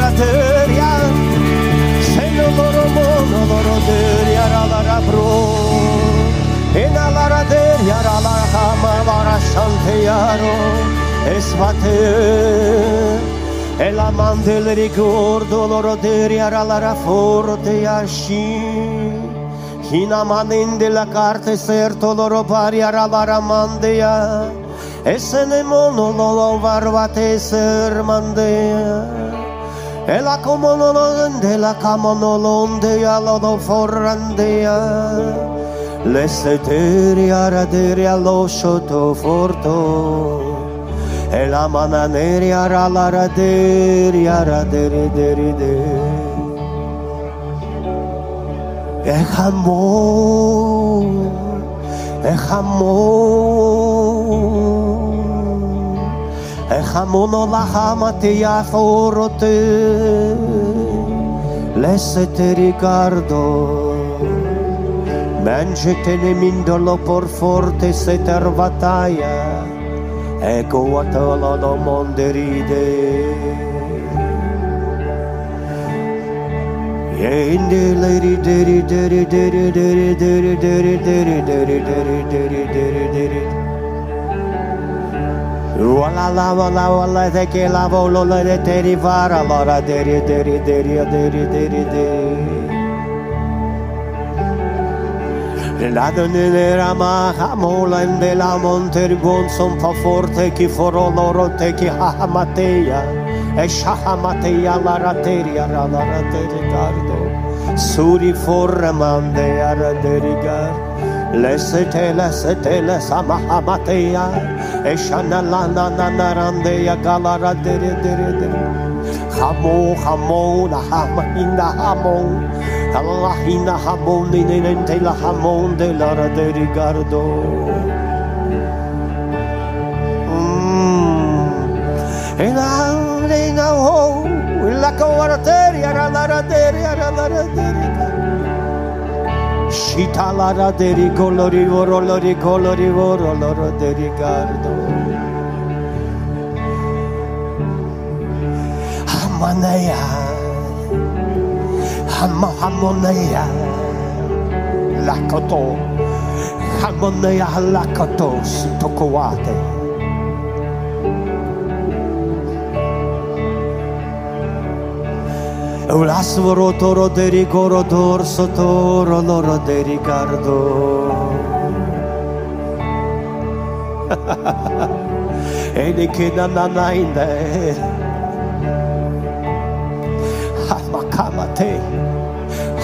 yaradır ya Sen olurumun olurudur yaralara bro İnalaradır yaralar hamalara şantiyaro Esvatı El aman del rigor dolorodir yaralara forte yaşin Hinamanın de la carte sertoloro par yaralara mandeya Esenemon ololo varvate sermandeya e la comonolonde, la camonolonde, e alodo forrandia. L'esteteri araderi all'oscioto forto. E la mananeri arallaraderi araderi deri deri. E jamón, e jamón. איך המונו לחמת יעפור אותי Leste ricardo Mangetene mindolo por forte se tervataia Ecco a tolo lo monde ride E indi le ride ride ride ride ride ride ride ride ride ride ride ride Ola la ola ola de que la volo la de derivara lora deri deri deri deri deri deri La donne rama hamola in de la monter bon son fa forte chi foro loro te chi ha matea e shaha matea la rateria la rateria tardo suri forramande ara derigar lesete lesete lesama matea Eşana la na na na rande ya galara dere dere dere. Hamo hamo la hama ina hamo. Allah ina hamo ni ni ni te la hamo de la ra de rigardo. E la re na ho la ko ara dere ara dere ara dere. Shitalara colori ricolori vorolori colori voroloro de ricardo. Amanea. Hamo hamonea. Lakoto. Hamonea lakoto. Tokoate. Lasvoro toro de rigoro dorso toro loro de ricardo. E ne che na na na in de. Hamakamate.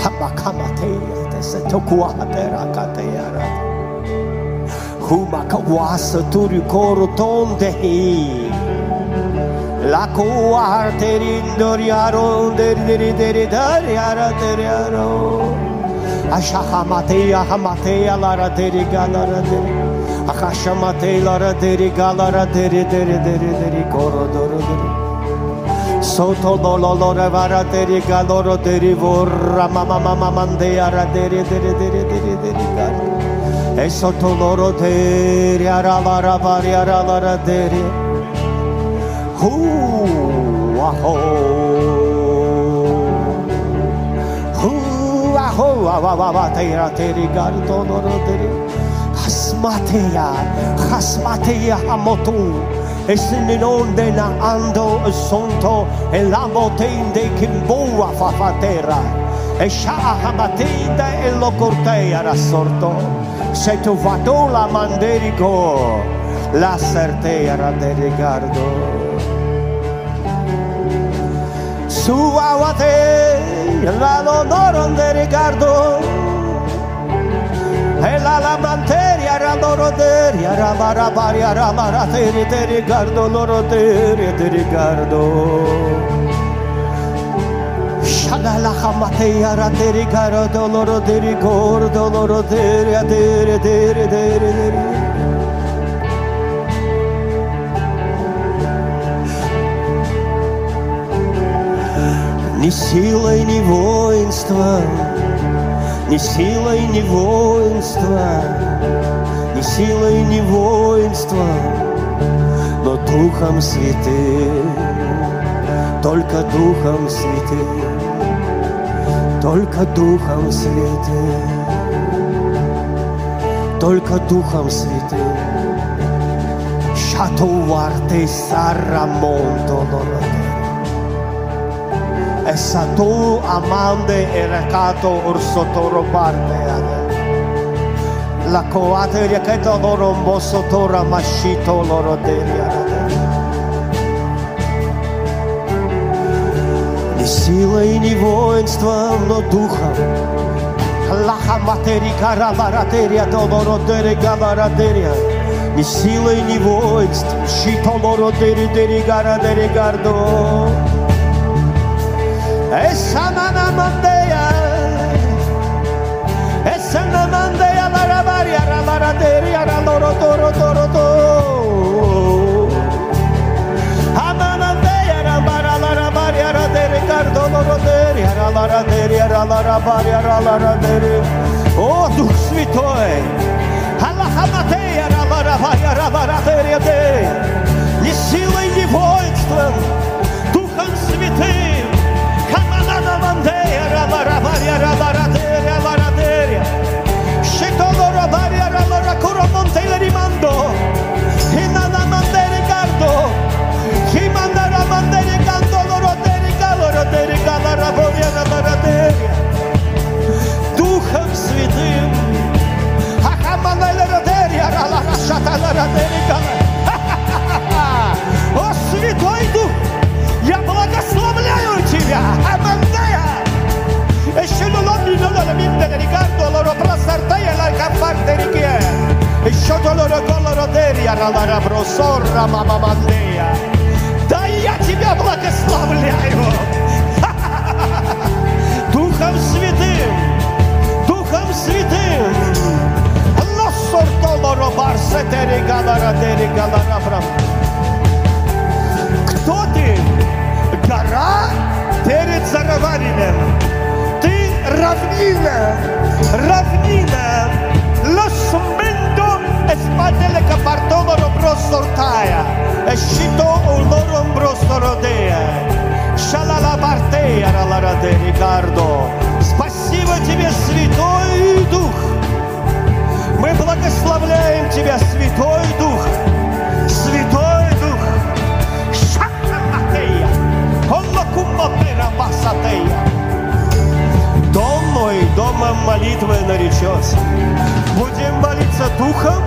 Hamakamate. Tese tokua de rakate yara. Humaka wasa turi koro tonde hii. La cuarterindo riaro deri deri deriara deriaro Aşahamateya hamateyalara deri galara deri. Akaşamateylara deri galara deri deri deri deri koro doru deri. Soto dololore vara deri galoro deri vorra mama mama mandeyara deri deri deri deri deri deri E soto loro deri aralara var yaralara deri, deri, deri, deri, deri, deri, deri. Ooh, ah, oh. Ooh, ah, oh, ah, ah, ah, amotu. Es en ando asunto el amotín de Kimboa fafatera. Eshahamatida el lo cortea. Se tu fatula manderico la certera de Ricardo. su aguate el valor de Ricardo el alamanteria randoronderia ramarabaria ramarateri te Ricardo loroteri de Ricardo Shagala hamateya rateri caro doloro deri gordo loro Ricardo, adere deri de Ricardo. Ни силой, ни воинством, ни силой, ни воинством, ни силой, ни воинством, но Духом Святым, только Духом Святым, только Духом Святым, только Духом Святым. Шатуварте сарамонто лороте. Essa tu amande e recato ursotoro parte ade. La coate riacheto loro mbosso tora mashito loro deriade. Не силой, не воинством, но духом. Лаха матери карабаратерия, долородери габаратерия. Не силой, не воинством, щитолородери дери гарадери гардо. Esa nana mandeya, esa nana mandeya la rabaria, rabarateria, raboro toro toro toro. Amanandeya, rabara la rabaria, radere cardo loroderia, rabarateria, rabarabaria, rabarateria. О, Дух Святой! Аллахаматея, rabarabaria, rabarateria, не силой, не воинством, Духом О, Святой Дух, я благословляю тебя. Амандая. Еще ломи лола минда рикардо лоро прасартая ла кафарте рике. Еще долоро колоро дерия ралара бросорра мама мандея. Да я тебя благословляю. Духом Святым, Духом Святым. Лоссорто лоро барсе терикалара терикалара брам. Кто ты? Гора перед Зараварилем. Равнина, равнина. Los mendo espatele capartono robrossortaia. Escito un loro бростородея. Шалала бартея ралараде Рикардо. Спасибо тебе, Святой Дух. Мы благословляем тебя, Святой Дух. Святой Дух. Шакаматея. Коллокуммапера басатея. Домом молитвы наречется. Будем молиться духом,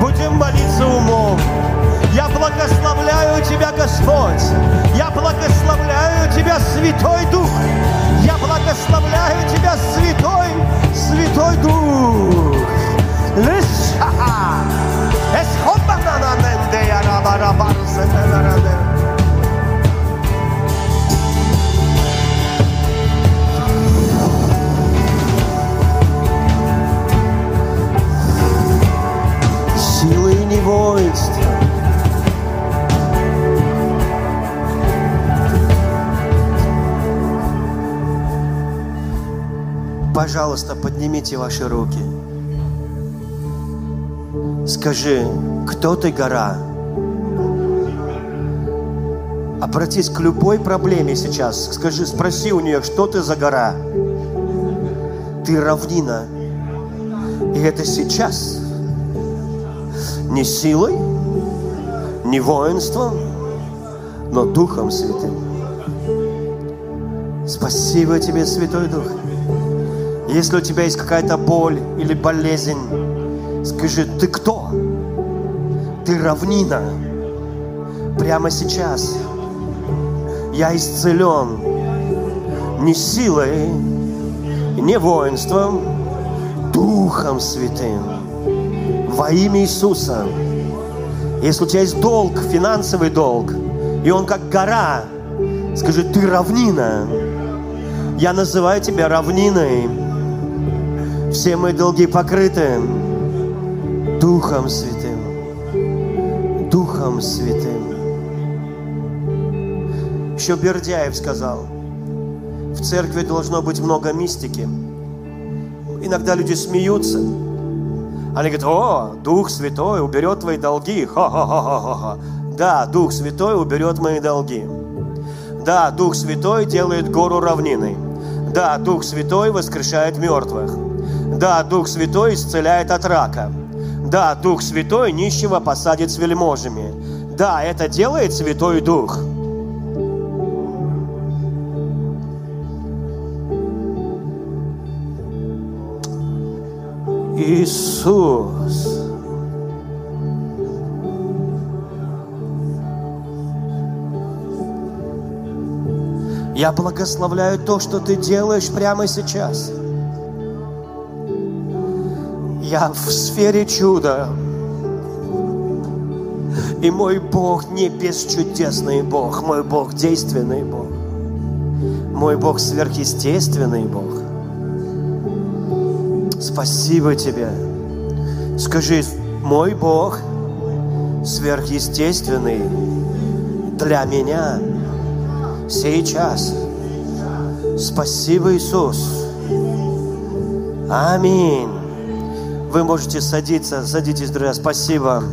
будем молиться умом. Я благословляю Тебя, Господь. Я благословляю Тебя, Святой Дух. Я благословляю Тебя, Святой, Святой Дух. Лиша. Эсхобанананенде ярабарабарсененараде. Силы воинства. Пожалуйста, поднимите ваши руки. Скажи, кто ты гора? Обратись к любой проблеме сейчас. Скажи, спроси у нее, что ты за гора? Ты равнина. И это сейчас. Не силой, не воинством, но Духом Святым. Спасибо тебе, Святой Дух. Если у тебя есть какая-то боль или болезнь, скажи, ты кто? Ты равнина. Прямо сейчас я исцелен не силой, не воинством, Духом Святым. Во имя Иисуса. Если у тебя есть долг, финансовый долг, и он как гора, скажи, ты равнина. Я называю тебя равниной. Все мои долги покрыты Духом Святым. Духом Святым. Еще Бердяев сказал, в церкви должно быть много мистики. Иногда люди смеются. Они говорят, о, Дух Святой уберет твои долги. Ха-ха-ха-ха-ха. Да, Дух Святой уберет мои долги. Да, Дух Святой делает гору равниной. Да, Дух Святой воскрешает мертвых. Да, Дух Святой исцеляет от рака. Да, Дух Святой нищего посадит с вельможами. Да, это делает Святой Дух. Иисус. Я благословляю то, что ты делаешь прямо сейчас. Я в сфере чуда. И мой Бог не бесчудесный Бог, мой Бог действенный Бог. Мой Бог сверхъестественный Бог. Спасибо тебе. Скажи, мой Бог сверхъестественный для меня сейчас. Спасибо, Иисус. Аминь. Вы можете садиться, садитесь, друзья. Спасибо.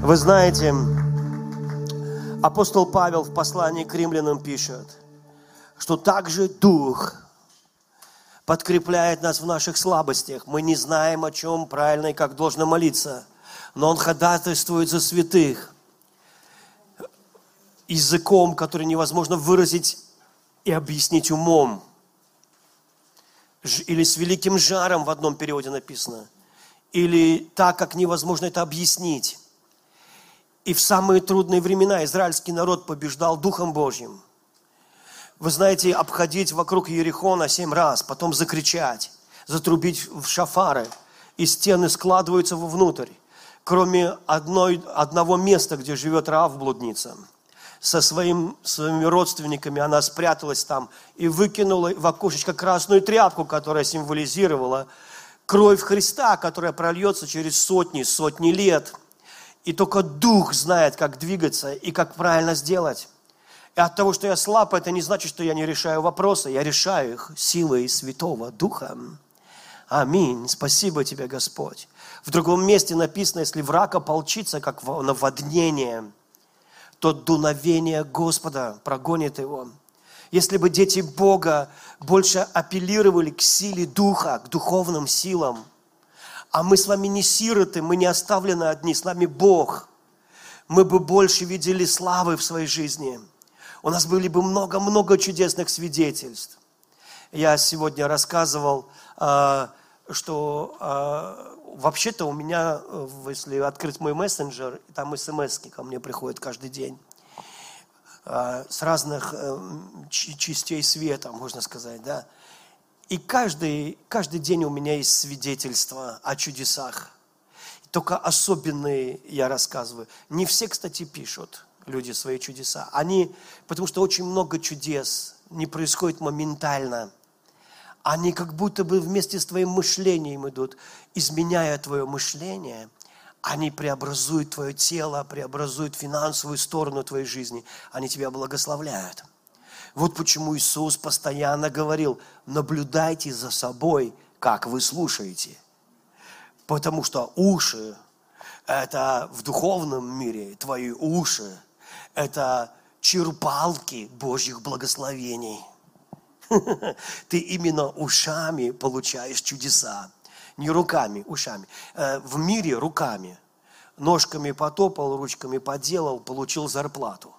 Вы знаете, апостол Павел в послании к римлянам пишет, что также Дух подкрепляет нас в наших слабостях. Мы не знаем, о чем правильно и как должно молиться, но Он ходатайствует за святых – языком, который невозможно выразить и объяснить умом. Или с великим жаром в одном переводе написано. Или так, как невозможно это объяснить. И в самые трудные времена израильский народ побеждал Духом Божьим. Вы знаете, обходить вокруг Ерехона семь раз, потом закричать, затрубить в шафары, и стены складываются вовнутрь, кроме одной, одного места, где живет Раав блудница – со своим, своими родственниками, она спряталась там и выкинула в окошечко красную тряпку, которая символизировала кровь Христа, которая прольется через сотни, сотни лет. И только Дух знает, как двигаться и как правильно сделать. И от того, что я слаб, это не значит, что я не решаю вопросы. Я решаю их силой Святого Духа. Аминь. Спасибо тебе, Господь. В другом месте написано, если враг ополчится, как наводнение – то дуновение Господа прогонит его. Если бы дети Бога больше апеллировали к силе Духа, к духовным силам, а мы с вами не сироты, мы не оставлены одни, с нами Бог, мы бы больше видели славы в своей жизни. У нас были бы много-много чудесных свидетельств. Я сегодня рассказывал, а, что а, вообще-то у меня, э, если открыть мой мессенджер, там смс ко мне приходят каждый день э, с разных э, частей света, можно сказать, да. И каждый, каждый день у меня есть свидетельства о чудесах. Только особенные я рассказываю. Не все, кстати, пишут люди свои чудеса. Они, потому что очень много чудес не происходит моментально – они как будто бы вместе с твоим мышлением идут, изменяя твое мышление, они преобразуют твое тело, преобразуют финансовую сторону твоей жизни, они тебя благословляют. Вот почему Иисус постоянно говорил, наблюдайте за собой, как вы слушаете. Потому что уши – это в духовном мире, твои уши – это черпалки Божьих благословений – Ты именно ушами получаешь чудеса. Не руками, ушами. Э, в мире руками. Ножками потопал, ручками поделал, получил зарплату.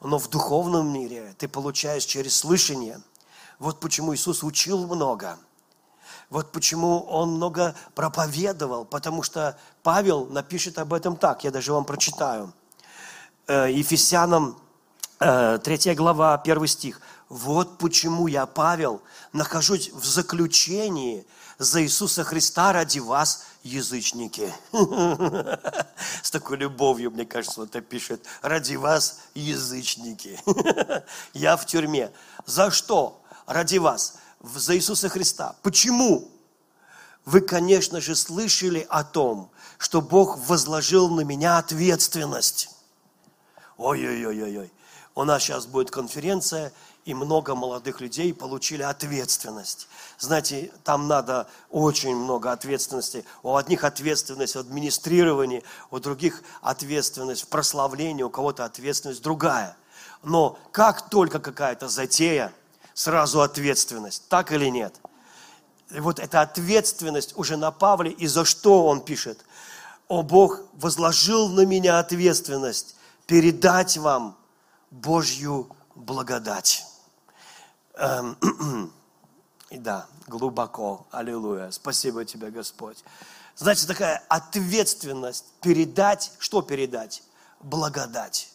Но в духовном мире ты получаешь через слышание. Вот почему Иисус учил много. Вот почему Он много проповедовал. Потому что Павел напишет об этом так. Я даже вам прочитаю. Э, Ефесянам 3 э, глава, 1 стих. Вот почему я, Павел, нахожусь в заключении за Иисуса Христа ради вас, язычники. С такой любовью, мне кажется, он это пишет. Ради вас, язычники. Я в тюрьме. За что? Ради вас. За Иисуса Христа. Почему? Вы, конечно же, слышали о том, что Бог возложил на меня ответственность. Ой-ой-ой-ой. У нас сейчас будет конференция, и много молодых людей получили ответственность. Знаете, там надо очень много ответственности. У одних ответственность в администрировании, у других ответственность в прославлении, у кого-то ответственность другая. Но как только какая-то затея, сразу ответственность. Так или нет? И вот эта ответственность уже на Павле, и за что он пишет? О Бог возложил на меня ответственность передать вам Божью благодать. Эм, и да, глубоко. Аллилуйя. Спасибо тебе, Господь. Значит, такая ответственность передать, что передать? Благодать.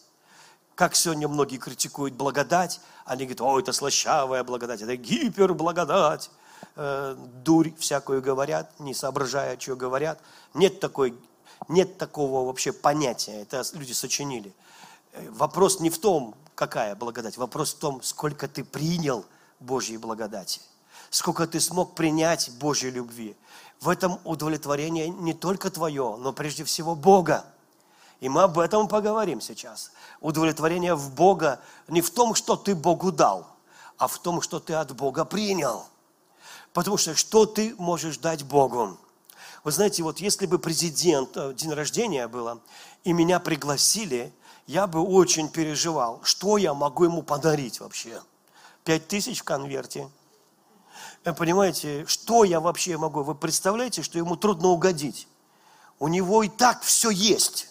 Как сегодня многие критикуют благодать, они говорят, о, это слащавая благодать, это гиперблагодать. Э, дурь всякую говорят, не соображая, что говорят. Нет, такой, нет такого вообще понятия, это люди сочинили. Вопрос не в том, какая благодать, вопрос в том, сколько ты принял Божьей благодати, сколько ты смог принять Божьей любви. В этом удовлетворение не только твое, но прежде всего Бога. И мы об этом поговорим сейчас. Удовлетворение в Бога не в том, что ты Богу дал, а в том, что ты от Бога принял. Потому что что ты можешь дать Богу? Вы знаете, вот если бы президент, э, день рождения было, и меня пригласили, я бы очень переживал, что я могу ему подарить вообще. Пять тысяч в конверте. Вы понимаете, что я вообще могу? Вы представляете, что ему трудно угодить? У него и так все есть.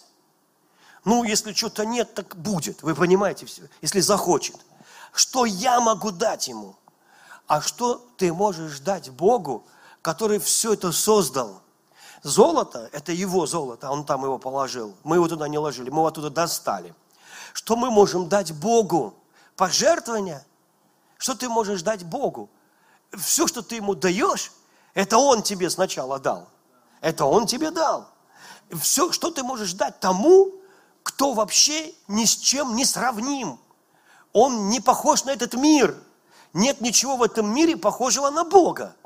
Ну, если что-то нет, так будет. Вы понимаете, если захочет. Что я могу дать ему? А что ты можешь дать Богу, который все это создал? Золото – это его золото, он там его положил. Мы его туда не ложили, мы его оттуда достали. Что мы можем дать Богу? Пожертвование? Что ты можешь дать Богу? Все, что ты ему даешь, это он тебе сначала дал. Это он тебе дал. Все, что ты можешь дать тому, кто вообще ни с чем не сравним. Он не похож на этот мир. Нет ничего в этом мире похожего на Бога.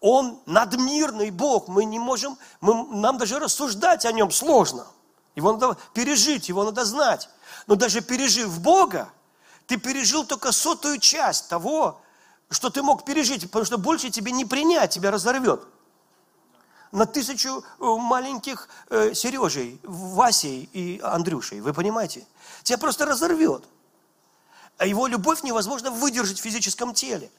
Он надмирный Бог. Мы не можем, мы, нам даже рассуждать о нем сложно. Его надо пережить, его надо знать. Но даже пережив Бога, ты пережил только сотую часть того, что ты мог пережить, потому что больше тебе не принять, тебя разорвет на тысячу э, маленьких э, Сережей, Васей и Андрюшей. Вы понимаете? Тебя просто разорвет. А его любовь невозможно выдержать в физическом теле.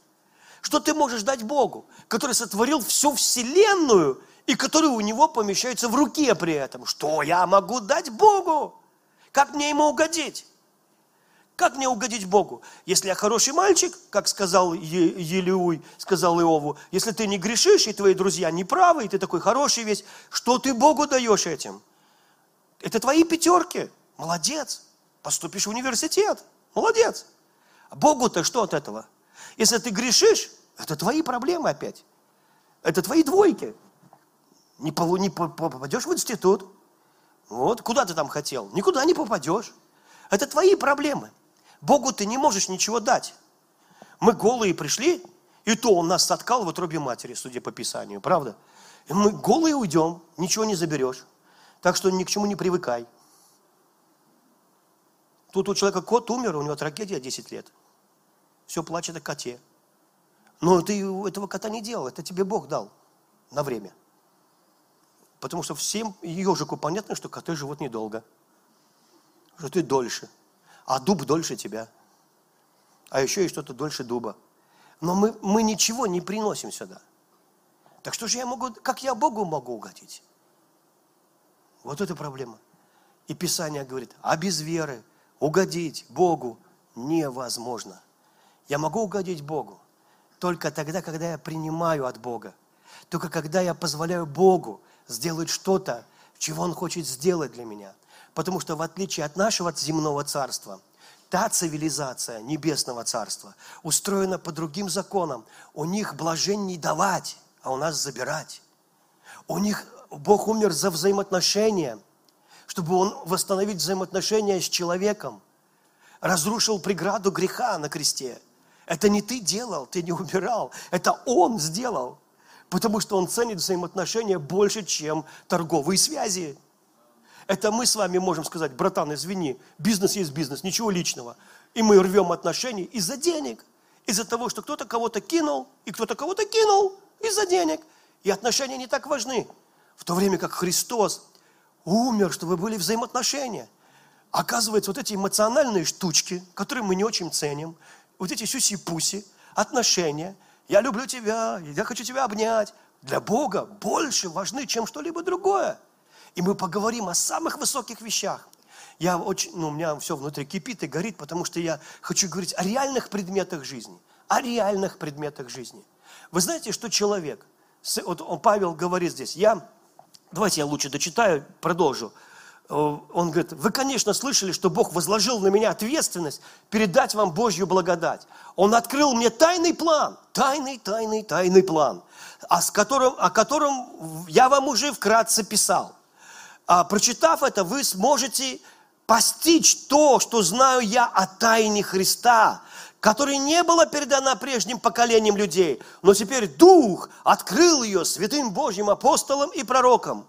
Что ты можешь дать Богу, который сотворил всю вселенную и который у него помещается в руке при этом? Что я могу дать Богу? Как мне ему угодить? Как мне угодить Богу? Если я хороший мальчик, как сказал Елеуй, сказал Иову, если ты не грешишь, и твои друзья не правы, и ты такой хороший весь, что ты Богу даешь этим? Это твои пятерки. Молодец. Поступишь в университет. Молодец. Богу-то что от этого? Если ты грешишь, это твои проблемы опять. Это твои двойки. Не, не попадешь в институт. Вот, куда ты там хотел? Никуда не попадешь. Это твои проблемы. Богу ты не можешь ничего дать. Мы голые пришли, и то Он нас соткал в утробе матери, судя по Писанию, правда? И мы голые уйдем, ничего не заберешь. Так что ни к чему не привыкай. Тут у человека кот умер, у него трагедия 10 лет. Все плачет о коте. Но ты этого кота не делал, это тебе Бог дал на время. Потому что всем ежику понятно, что коты живут недолго. Что ты дольше а дуб дольше тебя. А еще и что-то дольше дуба. Но мы, мы ничего не приносим сюда. Так что же я могу, как я Богу могу угодить? Вот это проблема. И Писание говорит, а без веры угодить Богу невозможно. Я могу угодить Богу только тогда, когда я принимаю от Бога. Только когда я позволяю Богу сделать что-то, чего Он хочет сделать для меня. Потому что в отличие от нашего земного царства, та цивилизация небесного царства устроена по другим законам. У них блажень давать, а у нас забирать. У них Бог умер за взаимоотношения, чтобы Он восстановить взаимоотношения с человеком. Разрушил преграду греха на кресте. Это не ты делал, ты не убирал. Это Он сделал. Потому что Он ценит взаимоотношения больше, чем торговые связи. Это мы с вами можем сказать, братан, извини, бизнес есть бизнес, ничего личного. И мы рвем отношения из-за денег, из-за того, что кто-то кого-то кинул, и кто-то кого-то кинул из-за денег. И отношения не так важны. В то время как Христос умер, чтобы были взаимоотношения. Оказывается, вот эти эмоциональные штучки, которые мы не очень ценим, вот эти сюси-пуси, отношения, я люблю тебя, я хочу тебя обнять, для Бога больше важны, чем что-либо другое. И мы поговорим о самых высоких вещах. Я очень, ну, у меня все внутри кипит и горит, потому что я хочу говорить о реальных предметах жизни. О реальных предметах жизни. Вы знаете, что человек, вот он, Павел говорит здесь, я, давайте я лучше дочитаю, продолжу. Э, он говорит, вы, конечно, слышали, что Бог возложил на меня ответственность передать вам Божью благодать. Он открыл мне тайный план, тайный, тайный, тайный план, о котором, о котором я вам уже вкратце писал. А, прочитав это, вы сможете постичь то, что знаю я о тайне Христа, которая не была передана прежним поколениям людей, но теперь Дух открыл ее святым Божьим апостолам и пророкам.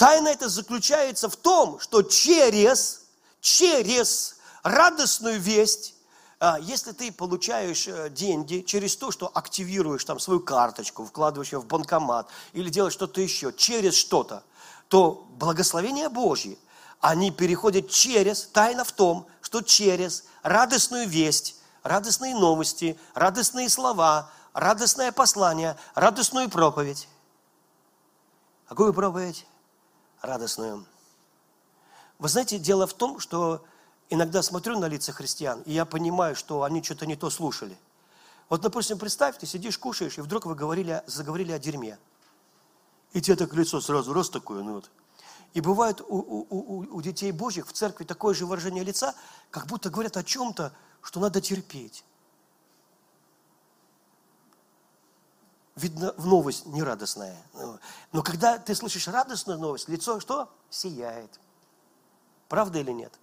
Тайна эта заключается в том, что через, через радостную весть, а, если ты получаешь э, деньги через то, что активируешь там свою карточку, вкладываешь ее в банкомат или делаешь что-то еще, через что-то, то благословение Божье, они переходят через, тайна в том, что через радостную весть, радостные новости, радостные слова, радостное послание, радостную проповедь. Какую проповедь? Радостную. Вы знаете, дело в том, что иногда смотрю на лица христиан, и я понимаю, что они что-то не то слушали. Вот, допустим, представь, ты сидишь, кушаешь, и вдруг вы говорили, заговорили о дерьме. И тебе так лицо сразу раз такое, ну вот. И бывает у, у, у, у детей Божьих в церкви такое же выражение лица, как будто говорят о чем-то, что надо терпеть. Видно, в новость нерадостная. Но когда ты слышишь радостную новость, лицо что? Сияет. Правда или нет?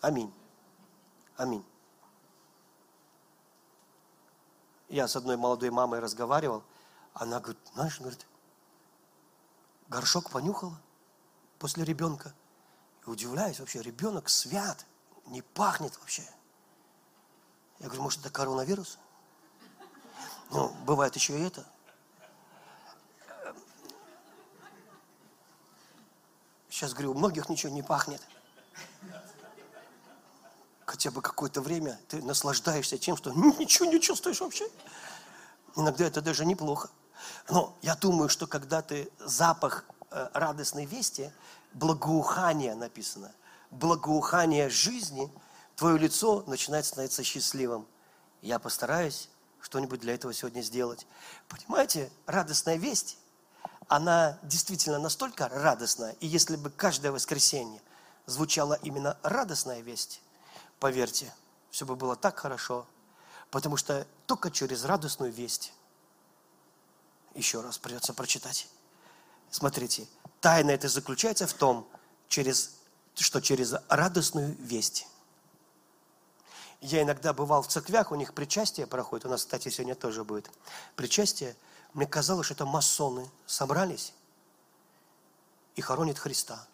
Аминь. Аминь. Я с одной молодой мамой разговаривал, она говорит, знаешь, говорит, горшок понюхала после ребенка. И удивляюсь вообще, ребенок свят, не пахнет вообще. Я говорю, может, это коронавирус? Ну, бывает еще и это. Сейчас говорю, у многих ничего не пахнет. Хотя бы какое-то время ты наслаждаешься тем, что ничего не чувствуешь вообще. Иногда это даже неплохо. Но я думаю, что когда ты запах э, радостной вести, благоухание написано, благоухание жизни, твое лицо начинает становиться счастливым. Я постараюсь что-нибудь для этого сегодня сделать. Понимаете, радостная весть, она действительно настолько радостная, и если бы каждое воскресенье звучала именно радостная весть, поверьте, все бы было так хорошо, потому что только через радостную весть, еще раз придется прочитать, смотрите, тайна это заключается в том, через, что через радостную весть я иногда бывал в церквях, у них причастие проходит, у нас, кстати, сегодня тоже будет причастие. Мне казалось, что это масоны собрались и хоронят Христа.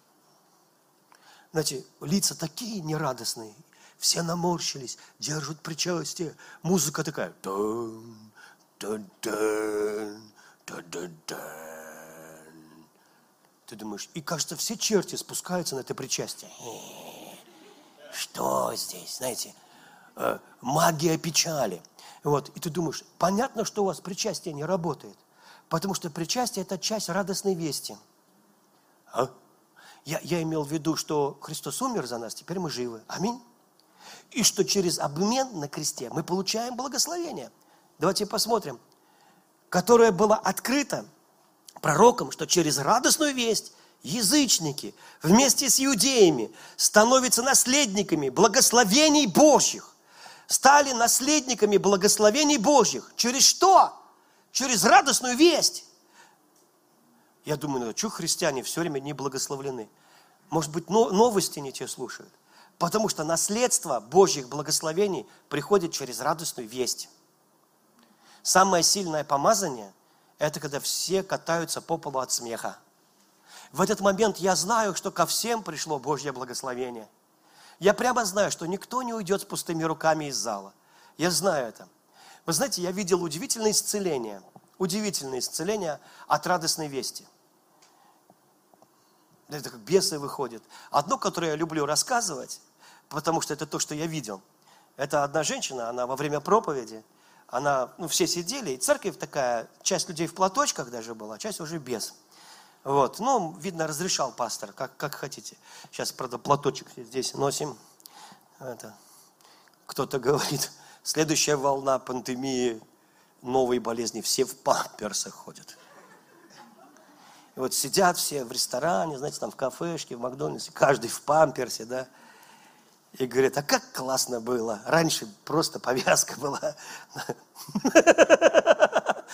Знаете, лица такие нерадостные, все наморщились, держат причастие. Музыка такая. Дун, дун, дун, дун, дун, дун. Ты думаешь, и кажется, все черти спускаются на это причастие. Что здесь, знаете, Э, магия печали. Вот. И ты думаешь, понятно, что у вас причастие не работает. Потому что причастие – это часть радостной вести. А? Я, я имел в виду, что Христос умер за нас, теперь мы живы. Аминь. И что через обмен на кресте мы получаем благословение. Давайте посмотрим. Которое было открыто пророком, что через радостную весть язычники вместе с иудеями становятся наследниками благословений Божьих стали наследниками благословений Божьих. Через что? Через радостную весть. Я думаю, ну, что христиане все время не благословлены? Может быть, новости не те слушают? Потому что наследство Божьих благословений приходит через радостную весть. Самое сильное помазание – это когда все катаются по полу от смеха. В этот момент я знаю, что ко всем пришло Божье благословение – я прямо знаю, что никто не уйдет с пустыми руками из зала. Я знаю это. Вы знаете, я видел удивительное исцеление, удивительное исцеление от радостной вести. это как бесы выходят. Одно, которое я люблю рассказывать, потому что это то, что я видел. Это одна женщина, она во время проповеди, она, ну, все сидели, и церковь такая, часть людей в платочках даже была, часть уже без. Вот, ну, видно, разрешал пастор, как, как хотите. Сейчас, правда, платочек здесь носим. Это. Кто-то говорит, следующая волна пандемии, новой болезни, все в памперсах ходят. И вот сидят все в ресторане, знаете, там в кафешке, в Макдональдсе, каждый в памперсе, да. И говорят, а как классно было. Раньше просто повязка была.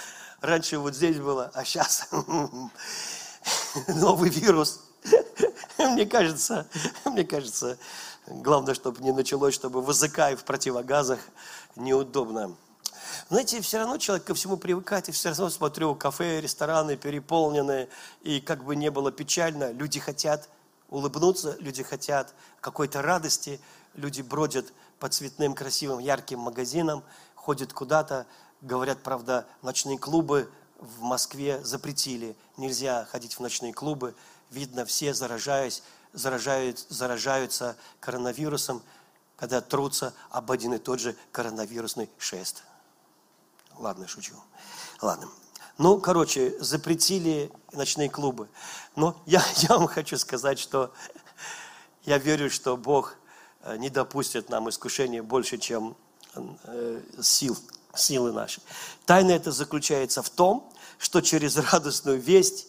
Раньше вот здесь было, а сейчас новый вирус. Мне кажется, мне кажется, главное, чтобы не началось, чтобы в языка и в противогазах неудобно. Знаете, все равно человек ко всему привыкает, и все равно смотрю, кафе, рестораны переполнены, и как бы не было печально, люди хотят улыбнуться, люди хотят какой-то радости, люди бродят по цветным, красивым, ярким магазинам, ходят куда-то, говорят, правда, ночные клубы в Москве запретили, нельзя ходить в ночные клубы, видно, все заражаясь, заражают, заражаются коронавирусом, когда трутся об один и тот же коронавирусный шест. Ладно, шучу. Ладно. Ну, короче, запретили ночные клубы. Но я, я вам хочу сказать, что я верю, что Бог э, не допустит нам искушения больше, чем э, сил, силы наши. Тайна это заключается в том, что через радостную весть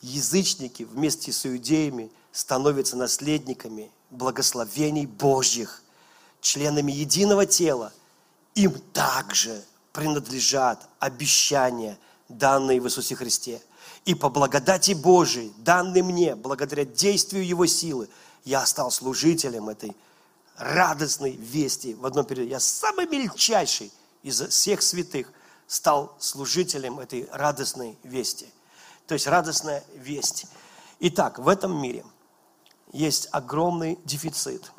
язычники вместе с иудеями становятся наследниками благословений Божьих, членами единого тела. Им также принадлежат обещания, данные в Иисусе Христе. И по благодати Божией, данной мне, благодаря действию Его силы, я стал служителем этой радостной вести в одном периоде. Я самый мельчайший из всех святых стал служителем этой радостной вести. То есть радостная весть. Итак, в этом мире есть огромный дефицит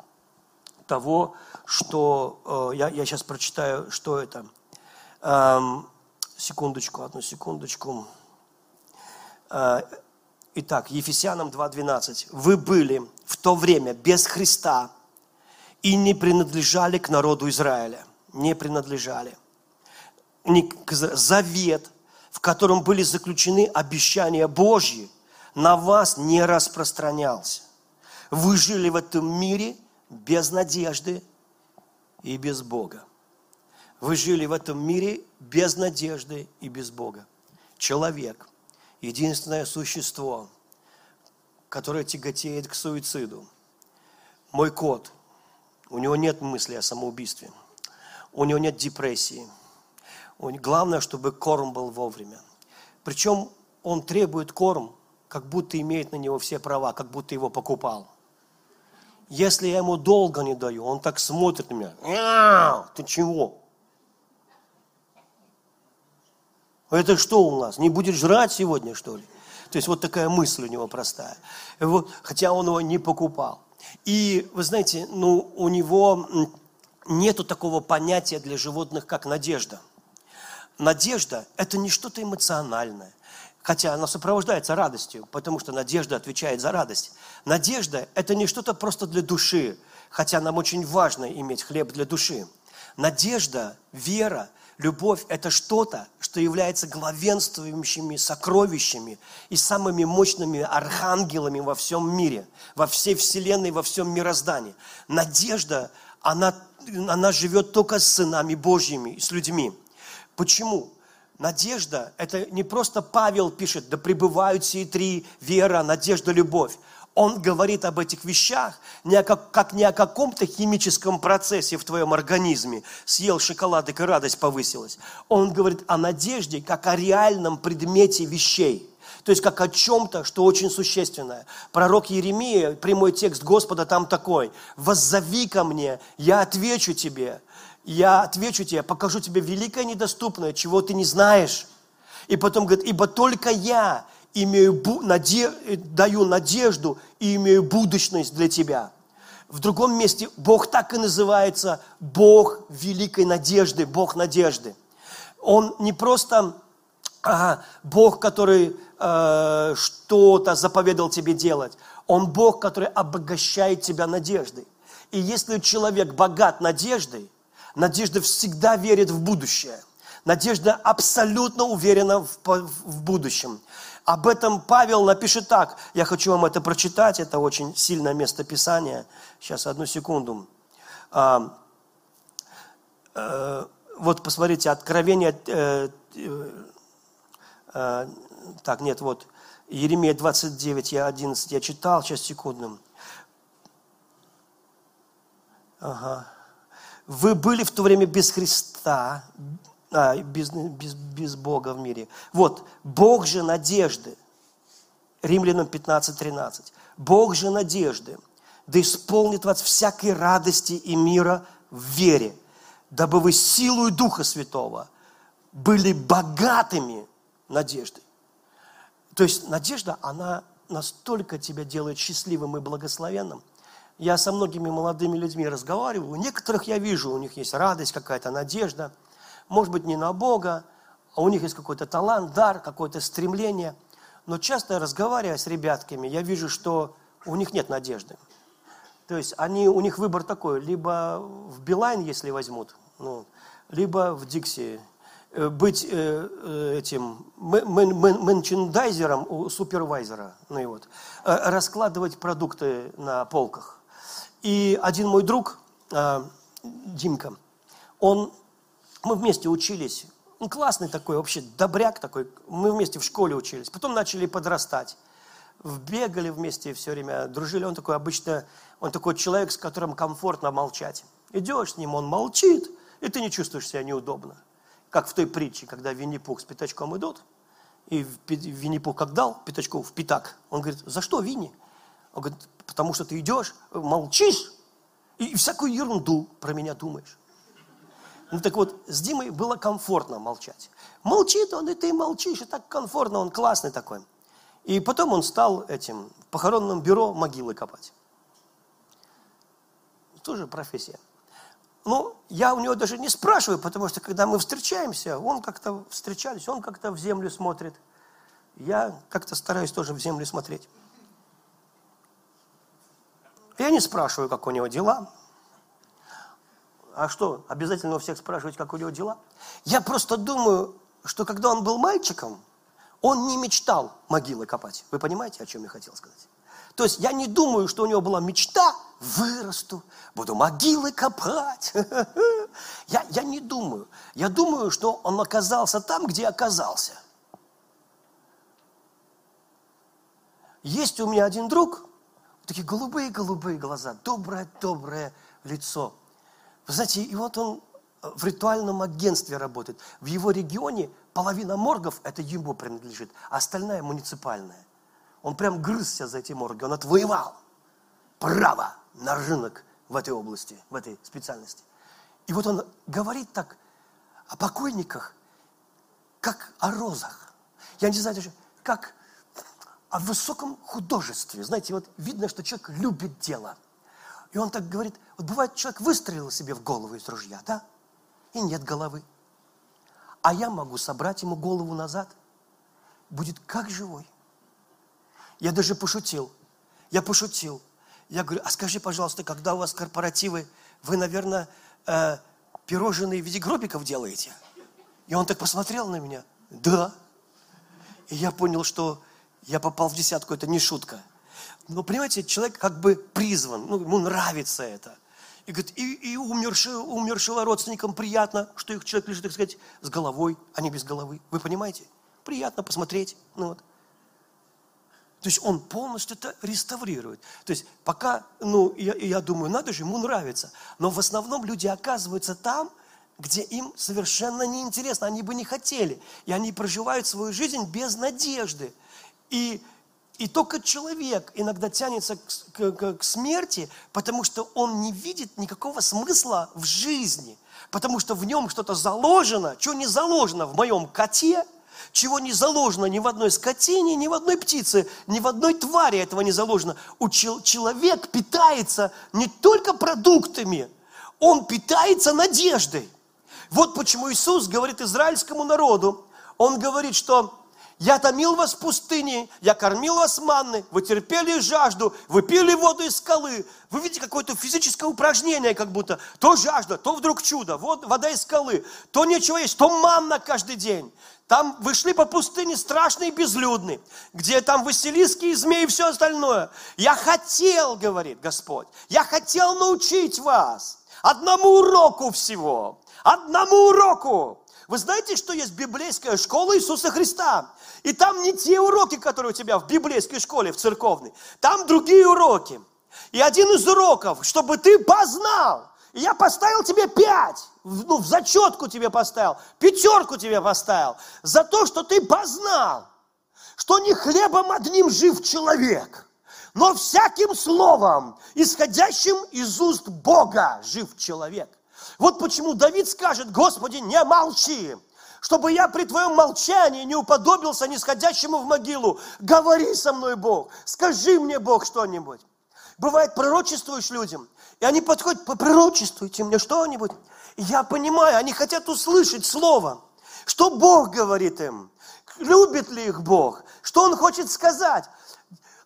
того, что... Э, я, я сейчас прочитаю, что это. Эм, секундочку, одну секундочку. Э, итак, Ефесянам 2.12. «Вы были в то время без Христа и не принадлежали к народу Израиля». Не принадлежали. Завет, в котором были заключены обещания Божьи, на вас не распространялся. Вы жили в этом мире без надежды и без Бога. Вы жили в этом мире без надежды и без Бога. Человек – единственное существо, которое тяготеет к суициду. Мой кот, у него нет мысли о самоубийстве, у него нет депрессии. Главное, чтобы корм был вовремя. Причем он требует корм, как будто имеет на него все права, как будто его покупал. Если я ему долго не даю, он так смотрит на меня. Ты чего? Это что у нас? Не будет жрать сегодня, что ли? То есть вот такая мысль у него простая. Хотя он его не покупал. И вы знаете, ну, у него нету такого понятия для животных, как надежда. Надежда – это не что-то эмоциональное, хотя она сопровождается радостью, потому что надежда отвечает за радость. Надежда – это не что-то просто для души, хотя нам очень важно иметь хлеб для души. Надежда, вера – Любовь – это что-то, что является главенствующими сокровищами и самыми мощными архангелами во всем мире, во всей вселенной, во всем мироздании. Надежда, она, она живет только с сынами Божьими с людьми. Почему? Надежда – это не просто Павел пишет, да пребывают сии три – вера, надежда, любовь он говорит об этих вещах не о, как, как не о каком-то химическом процессе в твоем организме. Съел шоколадик и радость повысилась. Он говорит о надежде как о реальном предмете вещей. То есть как о чем-то, что очень существенное. Пророк Еремия, прямой текст Господа там такой. «Воззови ко мне, я отвечу тебе, я отвечу тебе, покажу тебе великое недоступное, чего ты не знаешь». И потом говорит, ибо только я имею, наде, даю надежду и имею будущность для тебя. В другом месте Бог так и называется Бог великой надежды, Бог надежды. Он не просто а, Бог, который э, что-то заповедал тебе делать. Он Бог, который обогащает тебя надеждой. И если человек богат надеждой, надежда всегда верит в будущее. Надежда абсолютно уверена в, в будущем. Об этом Павел напишет так. Я хочу вам это прочитать. Это очень сильное место Писания. Сейчас, одну секунду. А, э, вот посмотрите, Откровение... Э, так, нет, вот. Еремия 29, я 11, я читал, сейчас, секунду. Ага. Вы были в то время без Христа, а, без, без, без Бога в мире. Вот, Бог же надежды. Римлянам 15, 13. Бог же надежды, да исполнит вас всякой радости и мира в вере, дабы вы силою Духа Святого были богатыми надеждой. То есть надежда, она настолько тебя делает счастливым и благословенным – я со многими молодыми людьми разговариваю, у некоторых я вижу, у них есть радость, какая-то надежда, может быть, не на Бога, а у них есть какой-то талант, дар, какое-то стремление. Но часто разговаривая с ребятками, я вижу, что у них нет надежды. То есть они, у них выбор такой, либо в Билайн, если возьмут, ну, либо в Дикси. Э, быть э, э, этим менчендайзером у супервайзера, ну и вот, раскладывать продукты на полках. И один мой друг, Димка, он, мы вместе учились, он классный такой, вообще добряк такой, мы вместе в школе учились, потом начали подрастать, бегали вместе все время, дружили, он такой обычно, он такой человек, с которым комфортно молчать. Идешь с ним, он молчит, и ты не чувствуешь себя неудобно. Как в той притче, когда Винни-Пух с пятачком идут, и Винни-Пух как дал пятачку в пятак, он говорит, за что Винни? Он говорит, потому что ты идешь, молчишь и всякую ерунду про меня думаешь. Ну так вот, с Димой было комфортно молчать. Молчит он, и ты молчишь, и так комфортно, он классный такой. И потом он стал этим, в похоронном бюро могилы копать. Тоже профессия. Ну, я у него даже не спрашиваю, потому что когда мы встречаемся, он как-то встречались, он как-то в землю смотрит. Я как-то стараюсь тоже в землю смотреть. Я не спрашиваю, как у него дела. А что, обязательно у всех спрашивать, как у него дела? Я просто думаю, что когда он был мальчиком, он не мечтал могилы копать. Вы понимаете, о чем я хотел сказать? То есть я не думаю, что у него была мечта, вырасту, буду могилы копать. Я, я не думаю. Я думаю, что он оказался там, где оказался. Есть у меня один друг, такие голубые-голубые глаза, доброе-доброе лицо. Вы знаете, и вот он э, в ритуальном агентстве работает. В его регионе половина моргов это ему принадлежит, а остальная муниципальная. Он прям грызся за эти морги, он отвоевал право на рынок в этой области, в этой специальности. И вот он говорит так о покойниках, как о розах. Я не знаю как о высоком художестве. Знаете, вот видно, что человек любит дело. И он так говорит, вот бывает, человек выстрелил себе в голову из ружья, да? И нет головы. А я могу собрать ему голову назад. Будет как живой. Я даже пошутил. Я пошутил. Я говорю, а скажи, пожалуйста, когда у вас корпоративы, вы, наверное, э, пирожные в виде гробиков делаете? И он так посмотрел на меня. Да. И я понял, что я попал в десятку, это не шутка. Но, понимаете, человек как бы призван, ну, ему нравится это. И говорит, и, и умершего, умершего родственникам приятно, что их человек лежит, так сказать, с головой, а не без головы. Вы понимаете? Приятно посмотреть. Ну, вот. То есть он полностью это реставрирует. То есть пока, ну, я, я думаю, надо же, ему нравится. Но в основном люди оказываются там, где им совершенно неинтересно, они бы не хотели. И они проживают свою жизнь без надежды. И, и только человек иногда тянется к, к, к смерти, потому что он не видит никакого смысла в жизни. Потому что в нем что-то заложено, что не заложено в моем коте, чего не заложено ни в одной скотине, ни в одной птице, ни в одной твари этого не заложено. У чел- человек питается не только продуктами, он питается надеждой. Вот почему Иисус говорит израильскому народу, он говорит, что Я томил вас в пустыне, я кормил вас манной, вы терпели жажду, вы пили воду из скалы. Вы видите какое-то физическое упражнение, как будто. То жажда, то вдруг чудо, вот вода из скалы, то нечего есть, то манна каждый день. Там вы шли по пустыне страшной и где там Василиски и змеи и все остальное. Я хотел, говорит Господь, я хотел научить вас одному уроку всего, одному уроку. Вы знаете, что есть библейская школа Иисуса Христа? И там не те уроки, которые у тебя в библейской школе, в церковной. Там другие уроки. И один из уроков, чтобы ты познал. Я поставил тебе пять. Ну, в зачетку тебе поставил. Пятерку тебе поставил. За то, что ты познал, что не хлебом одним жив человек, но всяким словом, исходящим из уст Бога, жив человек. Вот почему Давид скажет, Господи, не молчи, чтобы я при твоем молчании не уподобился нисходящему в могилу. Говори со мной, Бог, скажи мне, Бог, что-нибудь. Бывает, пророчествуешь людям, и они подходят, попророчествуйте мне что-нибудь. Я понимаю, они хотят услышать слово. Что Бог говорит им? Любит ли их Бог? Что Он хочет сказать?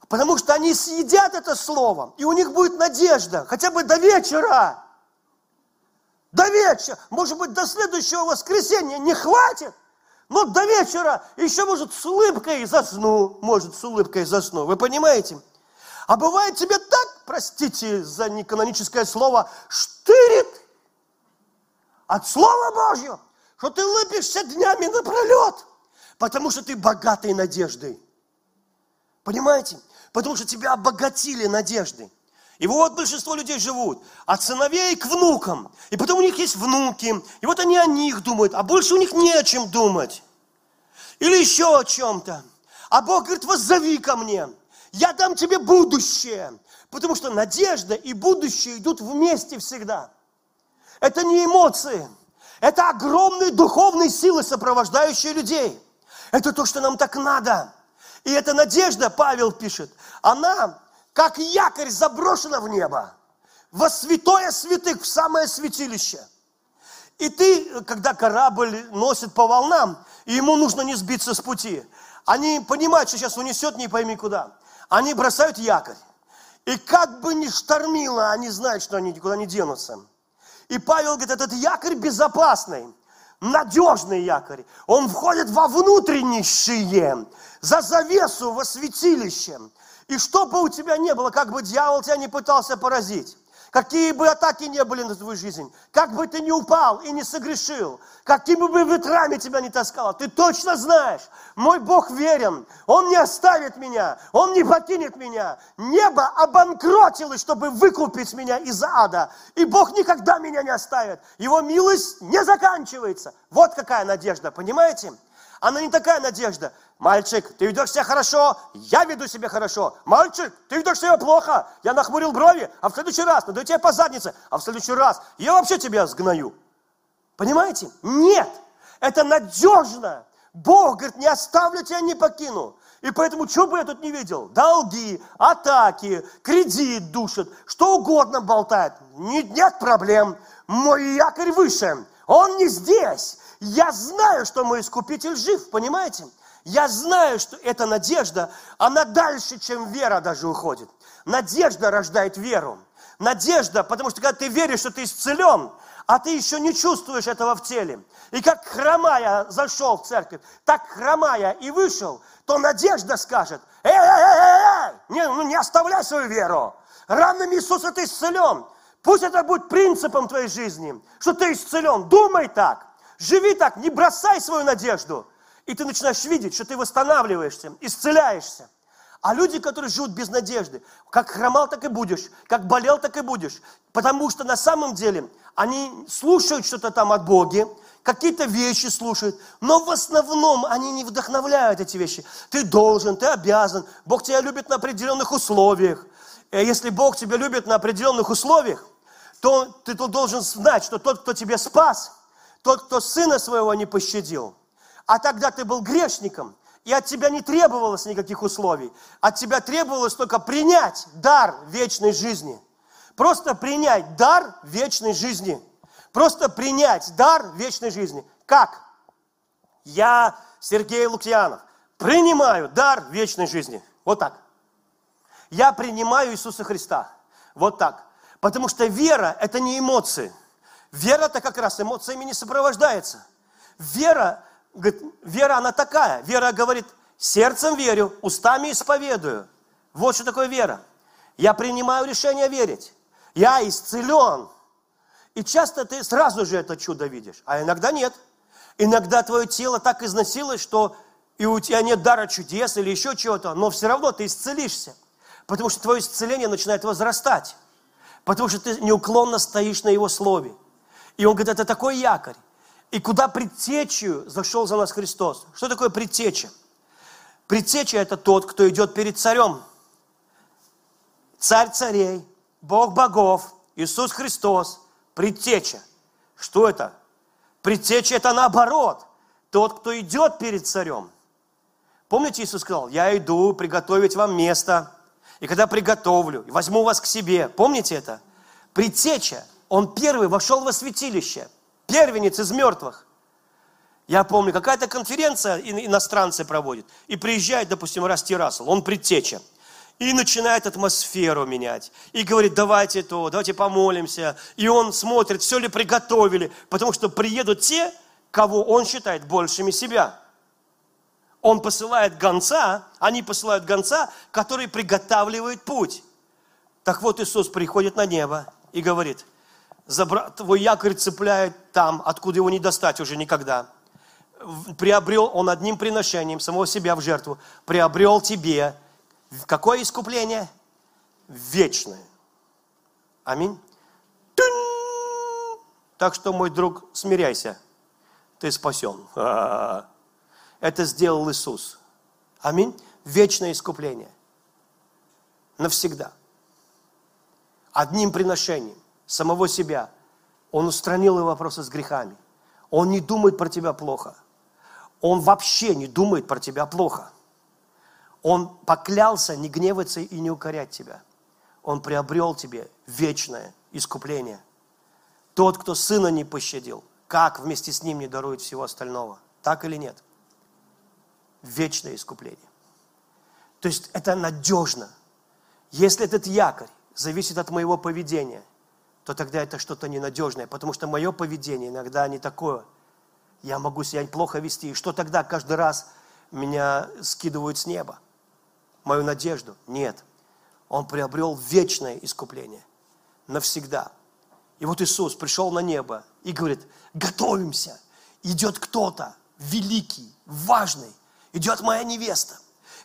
Потому что они съедят это слово, и у них будет надежда, хотя бы до вечера. До вечера, может быть, до следующего воскресенья не хватит, но до вечера еще, может, с улыбкой засну, может, с улыбкой засну. Вы понимаете? А бывает тебе так, простите за неканоническое слово, штырит от Слова Божьего, что ты лыпишься днями напролет, потому что ты богатой надеждой. Понимаете? Потому что тебя обогатили надеждой. И вот большинство людей живут от сыновей к внукам. И потом у них есть внуки. И вот они о них думают, а больше у них не о чем думать. Или еще о чем-то. А Бог говорит, воззови ко мне. Я дам тебе будущее. Потому что надежда и будущее идут вместе всегда. Это не эмоции. Это огромные духовные силы, сопровождающие людей. Это то, что нам так надо. И эта надежда, Павел пишет, она как якорь заброшена в небо, во святое святых, в самое святилище. И ты, когда корабль носит по волнам, и ему нужно не сбиться с пути, они понимают, что сейчас унесет не пойми куда. Они бросают якорь. И как бы ни штормило, они знают, что они никуда не денутся. И Павел говорит, этот якорь безопасный, надежный якорь. Он входит во внутреннее, за завесу, во святилище. И что бы у тебя не было, как бы дьявол тебя не пытался поразить, какие бы атаки не были на твою жизнь, как бы ты не упал и не согрешил, какими бы ветрами тебя не таскало, ты точно знаешь, мой Бог верен, Он не оставит меня, Он не покинет меня. Небо обанкротилось, чтобы выкупить меня из ада, и Бог никогда меня не оставит. Его милость не заканчивается. Вот какая надежда, понимаете? Она не такая надежда. Мальчик, ты ведешь себя хорошо, я веду себя хорошо. Мальчик, ты ведешь себя плохо, я нахмурил брови, а в следующий раз надаю тебе по заднице, а в следующий раз я вообще тебя сгною. Понимаете? Нет, это надежно. Бог говорит, не оставлю тебя, не покину. И поэтому, что бы я тут не видел? Долги, атаки, кредит душит, что угодно болтает. Нет проблем. Мой якорь выше. Он не здесь. Я знаю, что мой искупитель жив, понимаете? Я знаю, что эта надежда, она дальше, чем вера даже уходит. Надежда рождает веру. Надежда, потому что когда ты веришь, что ты исцелен, а ты еще не чувствуешь этого в теле. И как хромая зашел в церковь, так хромая и вышел, то надежда скажет, эй, не, ну не оставляй свою веру. Ранами Иисуса ты исцелен. Пусть это будет принципом твоей жизни, что ты исцелен. Думай так. Живи так, не бросай свою надежду. И ты начинаешь видеть, что ты восстанавливаешься, исцеляешься. А люди, которые живут без надежды, как хромал, так и будешь, как болел, так и будешь. Потому что на самом деле они слушают что-то там от Бога, какие-то вещи слушают, но в основном они не вдохновляют эти вещи. Ты должен, ты обязан, Бог тебя любит на определенных условиях. И если Бог тебя любит на определенных условиях, то ты должен знать, что тот, кто тебя спас – тот, кто сына своего не пощадил. А тогда ты был грешником, и от тебя не требовалось никаких условий. От тебя требовалось только принять дар вечной жизни. Просто принять дар вечной жизни. Просто принять дар вечной жизни. Как? Я, Сергей Лукьянов, принимаю дар вечной жизни. Вот так. Я принимаю Иисуса Христа. Вот так. Потому что вера – это не эмоции. Вера-то как раз эмоциями не сопровождается. Вера, говорит, вера она такая. Вера говорит, сердцем верю, устами исповедую. Вот что такое вера. Я принимаю решение верить. Я исцелен. И часто ты сразу же это чудо видишь, а иногда нет. Иногда твое тело так износилось, что и у тебя нет дара чудес или еще чего-то, но все равно ты исцелишься. Потому что твое исцеление начинает возрастать. Потому что ты неуклонно стоишь на Его Слове. И Он говорит, это такой якорь. И куда предтечью зашел за нас Христос? Что такое предтеча? Предтеча – это тот, кто идет перед царем. Царь царей, Бог богов, Иисус Христос, предтеча. Что это? Предтеча – это наоборот. Тот, кто идет перед царем. Помните, Иисус сказал, я иду приготовить вам место. И когда приготовлю, возьму вас к себе. Помните это? Предтеча, он первый вошел во святилище. Первенец из мертвых. Я помню, какая-то конференция иностранцы проводят. И приезжает, допустим, Расти Рассел, он предтеча. И начинает атмосферу менять. И говорит, давайте то, давайте помолимся. И он смотрит, все ли приготовили. Потому что приедут те, кого он считает большими себя. Он посылает гонца, они посылают гонца, который приготавливает путь. Так вот Иисус приходит на небо и говорит, твой якорь цепляет там, откуда его не достать уже никогда. Приобрел он одним приношением самого себя в жертву, приобрел тебе какое искупление? Вечное. Аминь. Так что, мой друг, смиряйся. Ты спасен. Это сделал Иисус. Аминь. Вечное искупление. Навсегда. Одним приношением самого себя. Он устранил вопросы с грехами. Он не думает про тебя плохо. Он вообще не думает про тебя плохо. Он поклялся не гневаться и не укорять тебя. Он приобрел тебе вечное искупление. Тот, кто сына не пощадил, как вместе с ним не дарует всего остального? Так или нет? Вечное искупление. То есть это надежно. Если этот якорь зависит от моего поведения, то тогда это что-то ненадежное, потому что мое поведение иногда не такое. Я могу себя плохо вести. И что тогда каждый раз меня скидывают с неба? Мою надежду? Нет. Он приобрел вечное искупление. Навсегда. И вот Иисус пришел на небо и говорит, готовимся. Идет кто-то великий, важный. Идет моя невеста.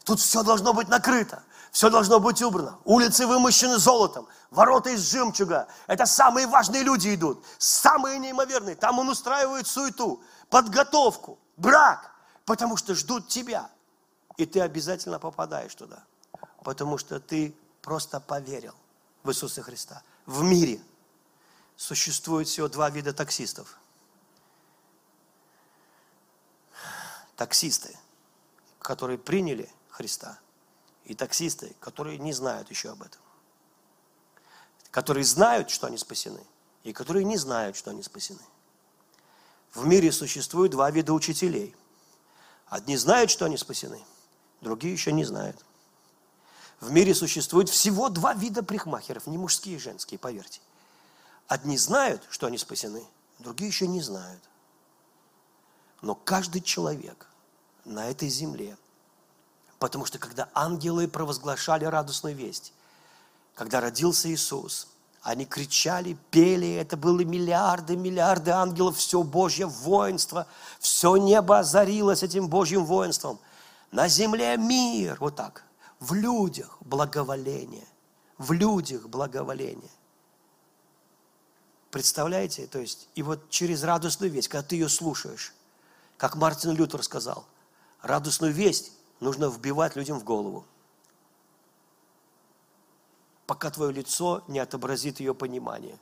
Тут все должно быть накрыто. Все должно быть убрано. Улицы вымощены золотом, ворота из жемчуга. Это самые важные люди идут, самые неимоверные. Там он устраивает суету, подготовку, брак, потому что ждут тебя. И ты обязательно попадаешь туда, потому что ты просто поверил в Иисуса Христа. В мире существует всего два вида таксистов. Таксисты, которые приняли Христа – и таксисты, которые не знают еще об этом. Которые знают, что они спасены, и которые не знают, что они спасены. В мире существует два вида учителей. Одни знают, что они спасены, другие еще не знают. В мире существует всего два вида прихмахеров, не мужские и женские, поверьте. Одни знают, что они спасены, другие еще не знают. Но каждый человек на этой земле Потому что когда ангелы провозглашали радостную весть, когда родился Иисус, они кричали, пели, это были миллиарды, миллиарды ангелов, все Божье воинство, все небо озарилось этим Божьим воинством. На земле мир, вот так, в людях благоволение, в людях благоволение. Представляете? То есть, и вот через радостную весть, когда ты ее слушаешь, как Мартин Лютер сказал, радостную весть нужно вбивать людям в голову, пока твое лицо не отобразит ее понимание,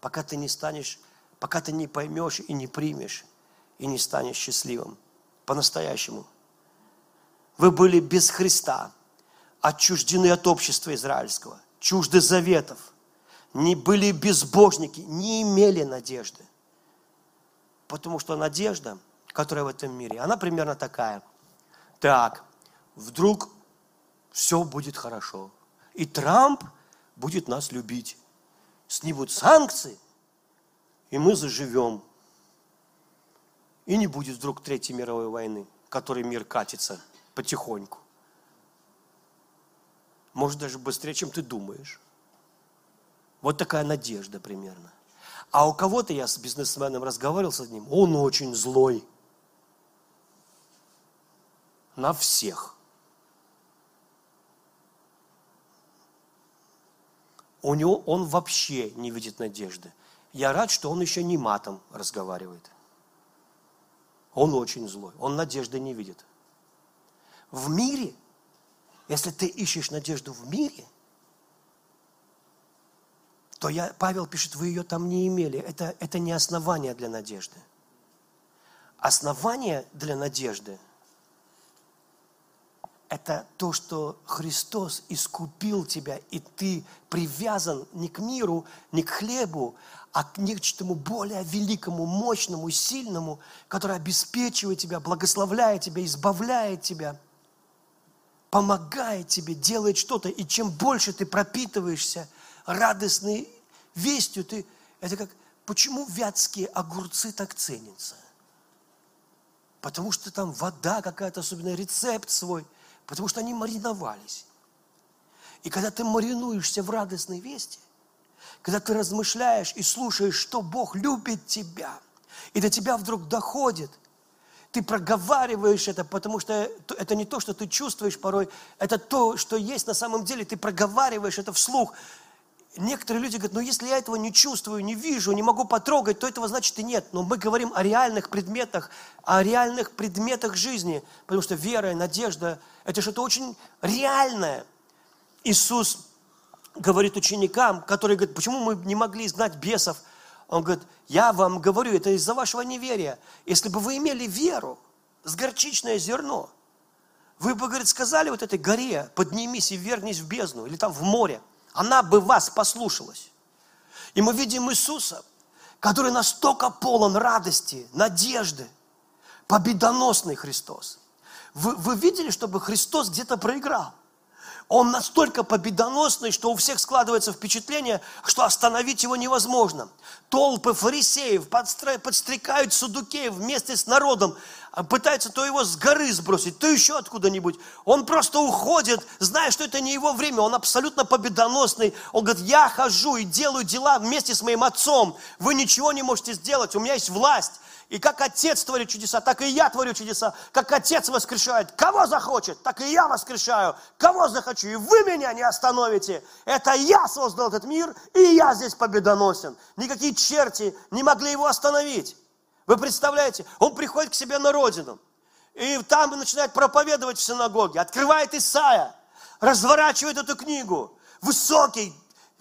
пока ты не станешь, пока ты не поймешь и не примешь, и не станешь счастливым. По-настоящему. Вы были без Христа, отчуждены от общества израильского, чужды заветов, не были безбожники, не имели надежды. Потому что надежда, которая в этом мире, она примерно такая – так, вдруг все будет хорошо. И Трамп будет нас любить. Снимут санкции, и мы заживем. И не будет вдруг Третьей мировой войны, которой мир катится потихоньку. Может, даже быстрее, чем ты думаешь. Вот такая надежда примерно. А у кого-то я с бизнесменом разговаривал с одним, он очень злой. На всех. У него он вообще не видит надежды. Я рад, что он еще не матом разговаривает. Он очень злой. Он надежды не видит. В мире, если ты ищешь надежду в мире, то я, Павел пишет, вы ее там не имели. Это, это не основание для надежды. Основание для надежды – это то, что Христос искупил тебя, и ты привязан не к миру, не к хлебу, а к нечтому более великому, мощному, сильному, который обеспечивает тебя, благословляет тебя, избавляет тебя, помогает тебе, делает что-то. И чем больше ты пропитываешься радостной вестью, ты, это как, почему вятские огурцы так ценятся? Потому что там вода какая-то, особенно рецепт свой, потому что они мариновались. И когда ты маринуешься в радостной вести, когда ты размышляешь и слушаешь, что Бог любит тебя, и до тебя вдруг доходит, ты проговариваешь это, потому что это не то, что ты чувствуешь порой, это то, что есть на самом деле, ты проговариваешь это вслух, Некоторые люди говорят, ну если я этого не чувствую, не вижу, не могу потрогать, то этого значит и нет. Но мы говорим о реальных предметах, о реальных предметах жизни, потому что вера и надежда – это что-то очень реальное. Иисус говорит ученикам, которые говорят, почему мы не могли изгнать бесов? Он говорит, я вам говорю, это из-за вашего неверия. Если бы вы имели веру с горчичное зерно, вы бы, говорит, сказали вот этой горе, поднимись и вернись в бездну, или там в море – она бы вас послушалась. И мы видим Иисуса, который настолько полон радости, надежды, победоносный Христос. Вы, вы видели, чтобы Христос где-то проиграл? Он настолько победоносный, что у всех складывается впечатление, что остановить его невозможно. Толпы фарисеев подстрекают Судукеев вместе с народом, а пытаются то его с горы сбросить, то еще откуда-нибудь. Он просто уходит, зная, что это не его время. Он абсолютно победоносный. Он говорит, я хожу и делаю дела вместе с моим отцом. Вы ничего не можете сделать, у меня есть власть. И как Отец творит чудеса, так и я творю чудеса. Как Отец воскрешает, кого захочет, так и я воскрешаю, кого захочу. И вы меня не остановите. Это я создал этот мир, и я здесь победоносен. Никакие черти не могли его остановить. Вы представляете, он приходит к себе на родину, и там начинает проповедовать в синагоге, открывает Исаия, разворачивает эту книгу. Высокий,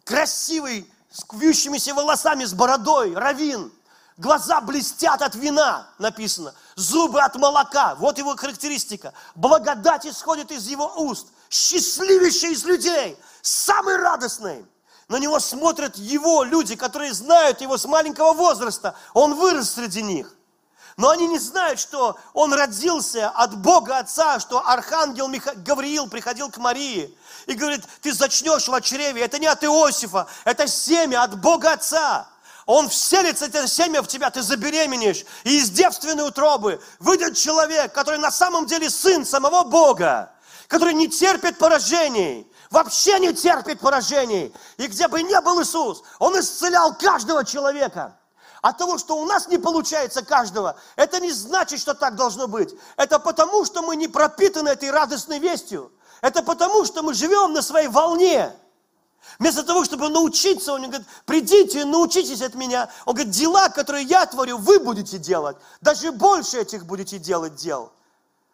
красивый, с вьющимися волосами, с бородой, равин – Глаза блестят от вина, написано. Зубы от молока. Вот его характеристика. Благодать исходит из его уст. Счастливейший из людей. Самый радостный. На него смотрят его люди, которые знают его с маленького возраста. Он вырос среди них. Но они не знают, что он родился от Бога Отца, что архангел Миха... Гавриил приходил к Марии и говорит, ты зачнешь в чреве, это не от Иосифа, это семя от Бога Отца. Он вселится это семя в тебя, ты забеременеешь, и из девственной утробы выйдет человек, который на самом деле сын самого Бога, который не терпит поражений, вообще не терпит поражений. И где бы ни был Иисус, Он исцелял каждого человека. От того, что у нас не получается каждого, это не значит, что так должно быть. Это потому, что мы не пропитаны этой радостной вестью. Это потому, что мы живем на своей волне. Вместо того, чтобы научиться, он говорит, придите научитесь от меня. Он говорит, дела, которые я творю, вы будете делать. Даже больше этих будете делать дел.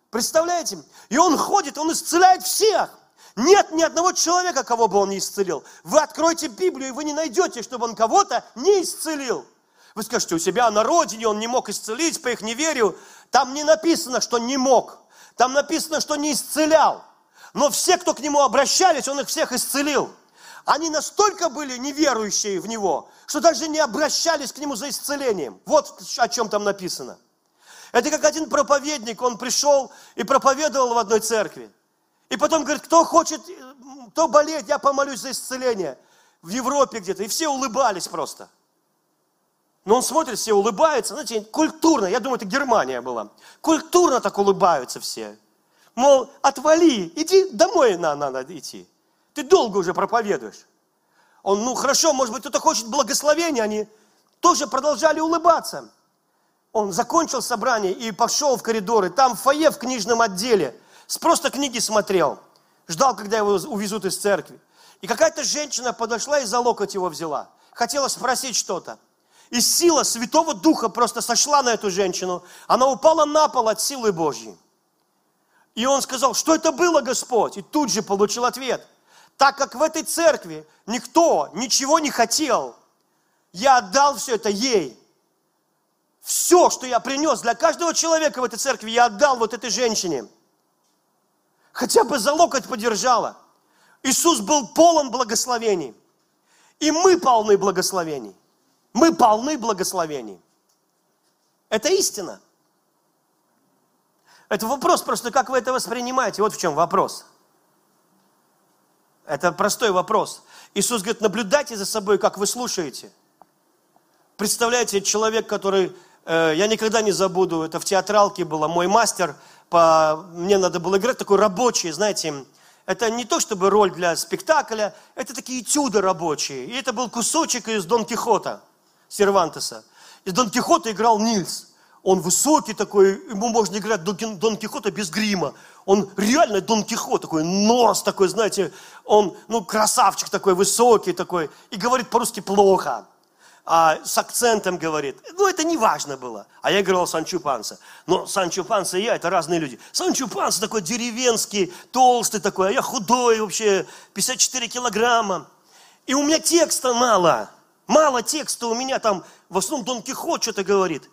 Представляете? И он ходит, он исцеляет всех. Нет ни одного человека, кого бы он не исцелил. Вы откроете Библию, и вы не найдете, чтобы он кого-то не исцелил. Вы скажете, у себя на родине он не мог исцелить по их неверию. Там не написано, что не мог. Там написано, что не исцелял. Но все, кто к нему обращались, он их всех исцелил. Они настолько были неверующие в Него, что даже не обращались к Нему за исцелением. Вот о чем там написано. Это как один проповедник, он пришел и проповедовал в одной церкви. И потом говорит, кто хочет, кто болеет, я помолюсь за исцеление. В Европе где-то. И все улыбались просто. Но он смотрит, все улыбаются. Знаете, культурно, я думаю, это Германия была. Культурно так улыбаются все. Мол, отвали, иди домой на, надо идти. Ты долго уже проповедуешь. Он, ну хорошо, может быть, кто-то хочет благословения, они тоже продолжали улыбаться. Он закончил собрание и пошел в коридоры. Там в фойе в книжном отделе. Просто книги смотрел. Ждал, когда его увезут из церкви. И какая-то женщина подошла и за локоть его взяла. Хотела спросить что-то. И сила Святого Духа просто сошла на эту женщину. Она упала на пол от силы Божьей. И он сказал, что это было, Господь? И тут же получил ответ. Так как в этой церкви никто ничего не хотел, я отдал все это ей. Все, что я принес для каждого человека в этой церкви, я отдал вот этой женщине. Хотя бы за локоть подержала. Иисус был полон благословений. И мы полны благословений. Мы полны благословений. Это истина. Это вопрос просто, как вы это воспринимаете. Вот в чем вопрос. Это простой вопрос. Иисус говорит, наблюдайте за собой, как вы слушаете. Представляете, человек, который, э, я никогда не забуду, это в театралке было, мой мастер, по, мне надо было играть такой рабочий, знаете, это не то чтобы роль для спектакля, это такие этюды рабочие. И это был кусочек из Дон Кихота, Сервантеса. Из Дон Кихота играл Нильс. Он высокий такой, ему можно играть Дон Кихота без грима. Он реально Дон Кихот такой, нос такой, знаете, он, ну, красавчик такой, высокий такой, и говорит по-русски плохо, а, с акцентом говорит. Ну, это не важно было. А я играл Санчо Панса. Но Санчо Панса и я, это разные люди. Санчо Панса такой деревенский, толстый такой, а я худой вообще, 54 килограмма. И у меня текста мало. Мало текста у меня там, в основном Дон Кихот что-то говорит.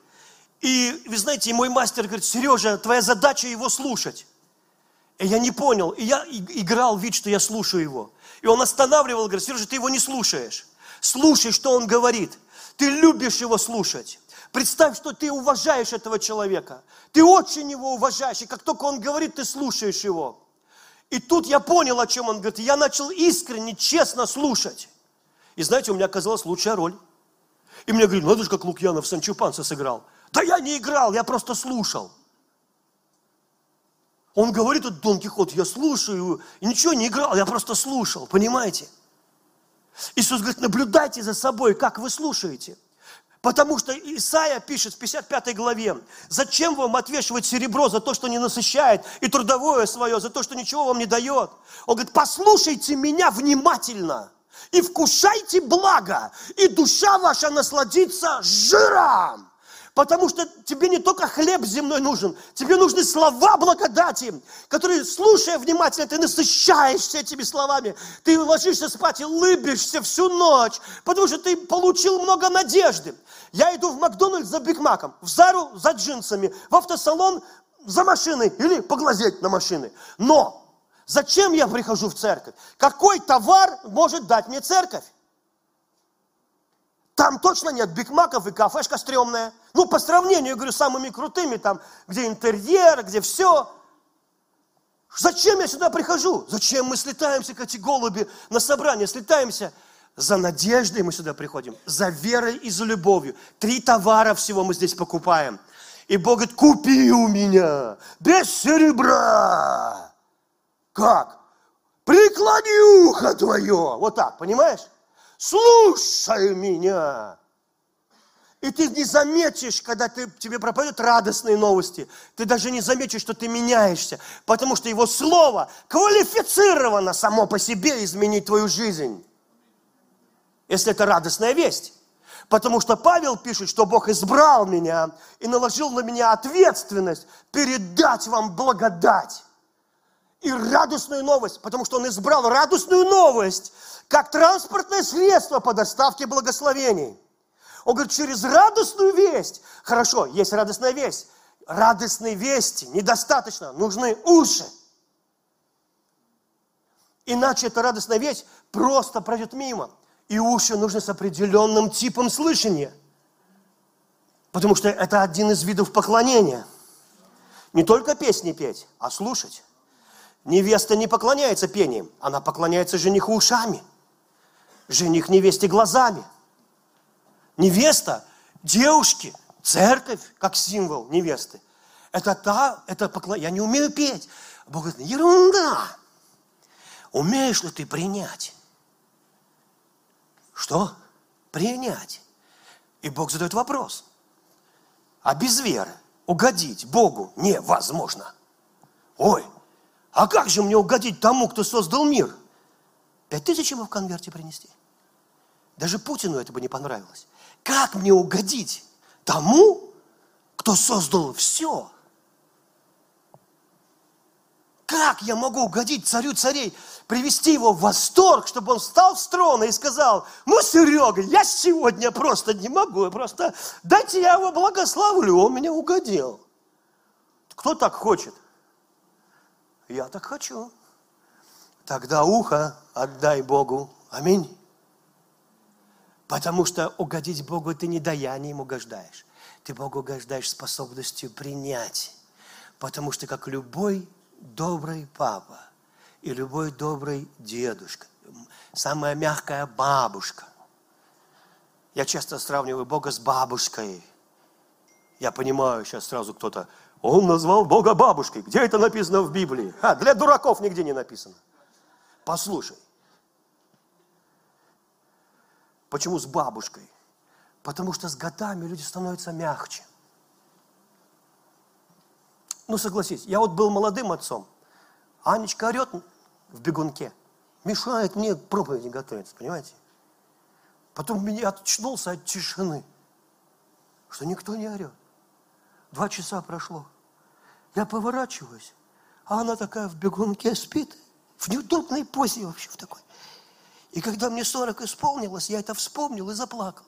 И вы знаете, мой мастер говорит, Сережа, твоя задача его слушать. И я не понял. И я играл вид, что я слушаю его. И он останавливал, говорит, Сережа, ты его не слушаешь. Слушай, что он говорит. Ты любишь его слушать. Представь, что ты уважаешь этого человека. Ты очень его уважаешь. И как только он говорит, ты слушаешь его. И тут я понял, о чем он говорит. Я начал искренне, честно слушать. И знаете, у меня оказалась лучшая роль. И мне говорят, надо же, как Лукьянов Санчо Панса сыграл. Да я не играл, я просто слушал. Он говорит, этот Дон Кихот, я слушаю, и ничего не играл, я просто слушал, понимаете? Иисус говорит, наблюдайте за собой, как вы слушаете. Потому что Исаия пишет в 55 главе, зачем вам отвешивать серебро за то, что не насыщает, и трудовое свое за то, что ничего вам не дает. Он говорит, послушайте меня внимательно и вкушайте благо, и душа ваша насладится жиром. Потому что тебе не только хлеб земной нужен, тебе нужны слова благодати, которые, слушая внимательно, ты насыщаешься этими словами. Ты ложишься спать и улыбишься всю ночь, потому что ты получил много надежды. Я иду в Макдональдс за Биг Маком, в Зару за джинсами, в автосалон за машиной или поглазеть на машины. Но зачем я прихожу в церковь? Какой товар может дать мне церковь? Там точно нет бигмаков и кафешка стрёмная. Ну, по сравнению, я говорю, с самыми крутыми, там, где интерьер, где все. Зачем я сюда прихожу? Зачем мы слетаемся, как эти голуби, на собрание слетаемся? За надеждой мы сюда приходим, за верой и за любовью. Три товара всего мы здесь покупаем. И Бог говорит, купи у меня без серебра. Как? Преклони ухо твое. Вот так, понимаешь? Слушай меня. И ты не заметишь, когда ты, тебе проповедуют радостные новости, ты даже не заметишь, что ты меняешься, потому что его слово квалифицировано само по себе изменить твою жизнь. Если это радостная весть. Потому что Павел пишет, что Бог избрал меня и наложил на меня ответственность передать вам благодать и радостную новость, потому что Он избрал радостную новость как транспортное средство по доставке благословений. Он говорит, через радостную весть. Хорошо, есть радостная весть. Радостной вести недостаточно, нужны уши. Иначе эта радостная весть просто пройдет мимо. И уши нужны с определенным типом слышания. Потому что это один из видов поклонения. Не только песни петь, а слушать. Невеста не поклоняется пением, она поклоняется жениху ушами. Жених невесте глазами. Невеста, девушки, церковь, как символ невесты. Это та, это поклонение. Я не умею петь. Бог говорит, ерунда. Умеешь ли ты принять? Что? Принять. И Бог задает вопрос. А без веры угодить Богу невозможно. Ой, а как же мне угодить тому, кто создал мир? Пять тысяч ему в конверте принести. Даже Путину это бы не понравилось. Как мне угодить тому, кто создал все? Как я могу угодить царю царей, привести его в восторг, чтобы он встал с трона и сказал, ну, Серега, я сегодня просто не могу, просто дайте я его благословлю, он меня угодил. Кто так хочет? Я так хочу. Тогда ухо отдай Богу. Аминь. Потому что угодить Богу ты не даянием угождаешь. Ты Богу угождаешь способностью принять. Потому что как любой добрый папа и любой добрый дедушка, самая мягкая бабушка. Я часто сравниваю Бога с бабушкой. Я понимаю, сейчас сразу кто-то, он назвал Бога бабушкой. Где это написано в Библии? А, для дураков нигде не написано. Послушай. Почему с бабушкой? Потому что с годами люди становятся мягче. Ну, согласись, я вот был молодым отцом. Анечка орет в бегунке. Мешает мне проповеди готовиться, понимаете? Потом меня очнулся от тишины, что никто не орет. Два часа прошло. Я поворачиваюсь, а она такая в бегунке спит, в неудобной позе вообще в такой. И когда мне 40 исполнилось, я это вспомнил и заплакал.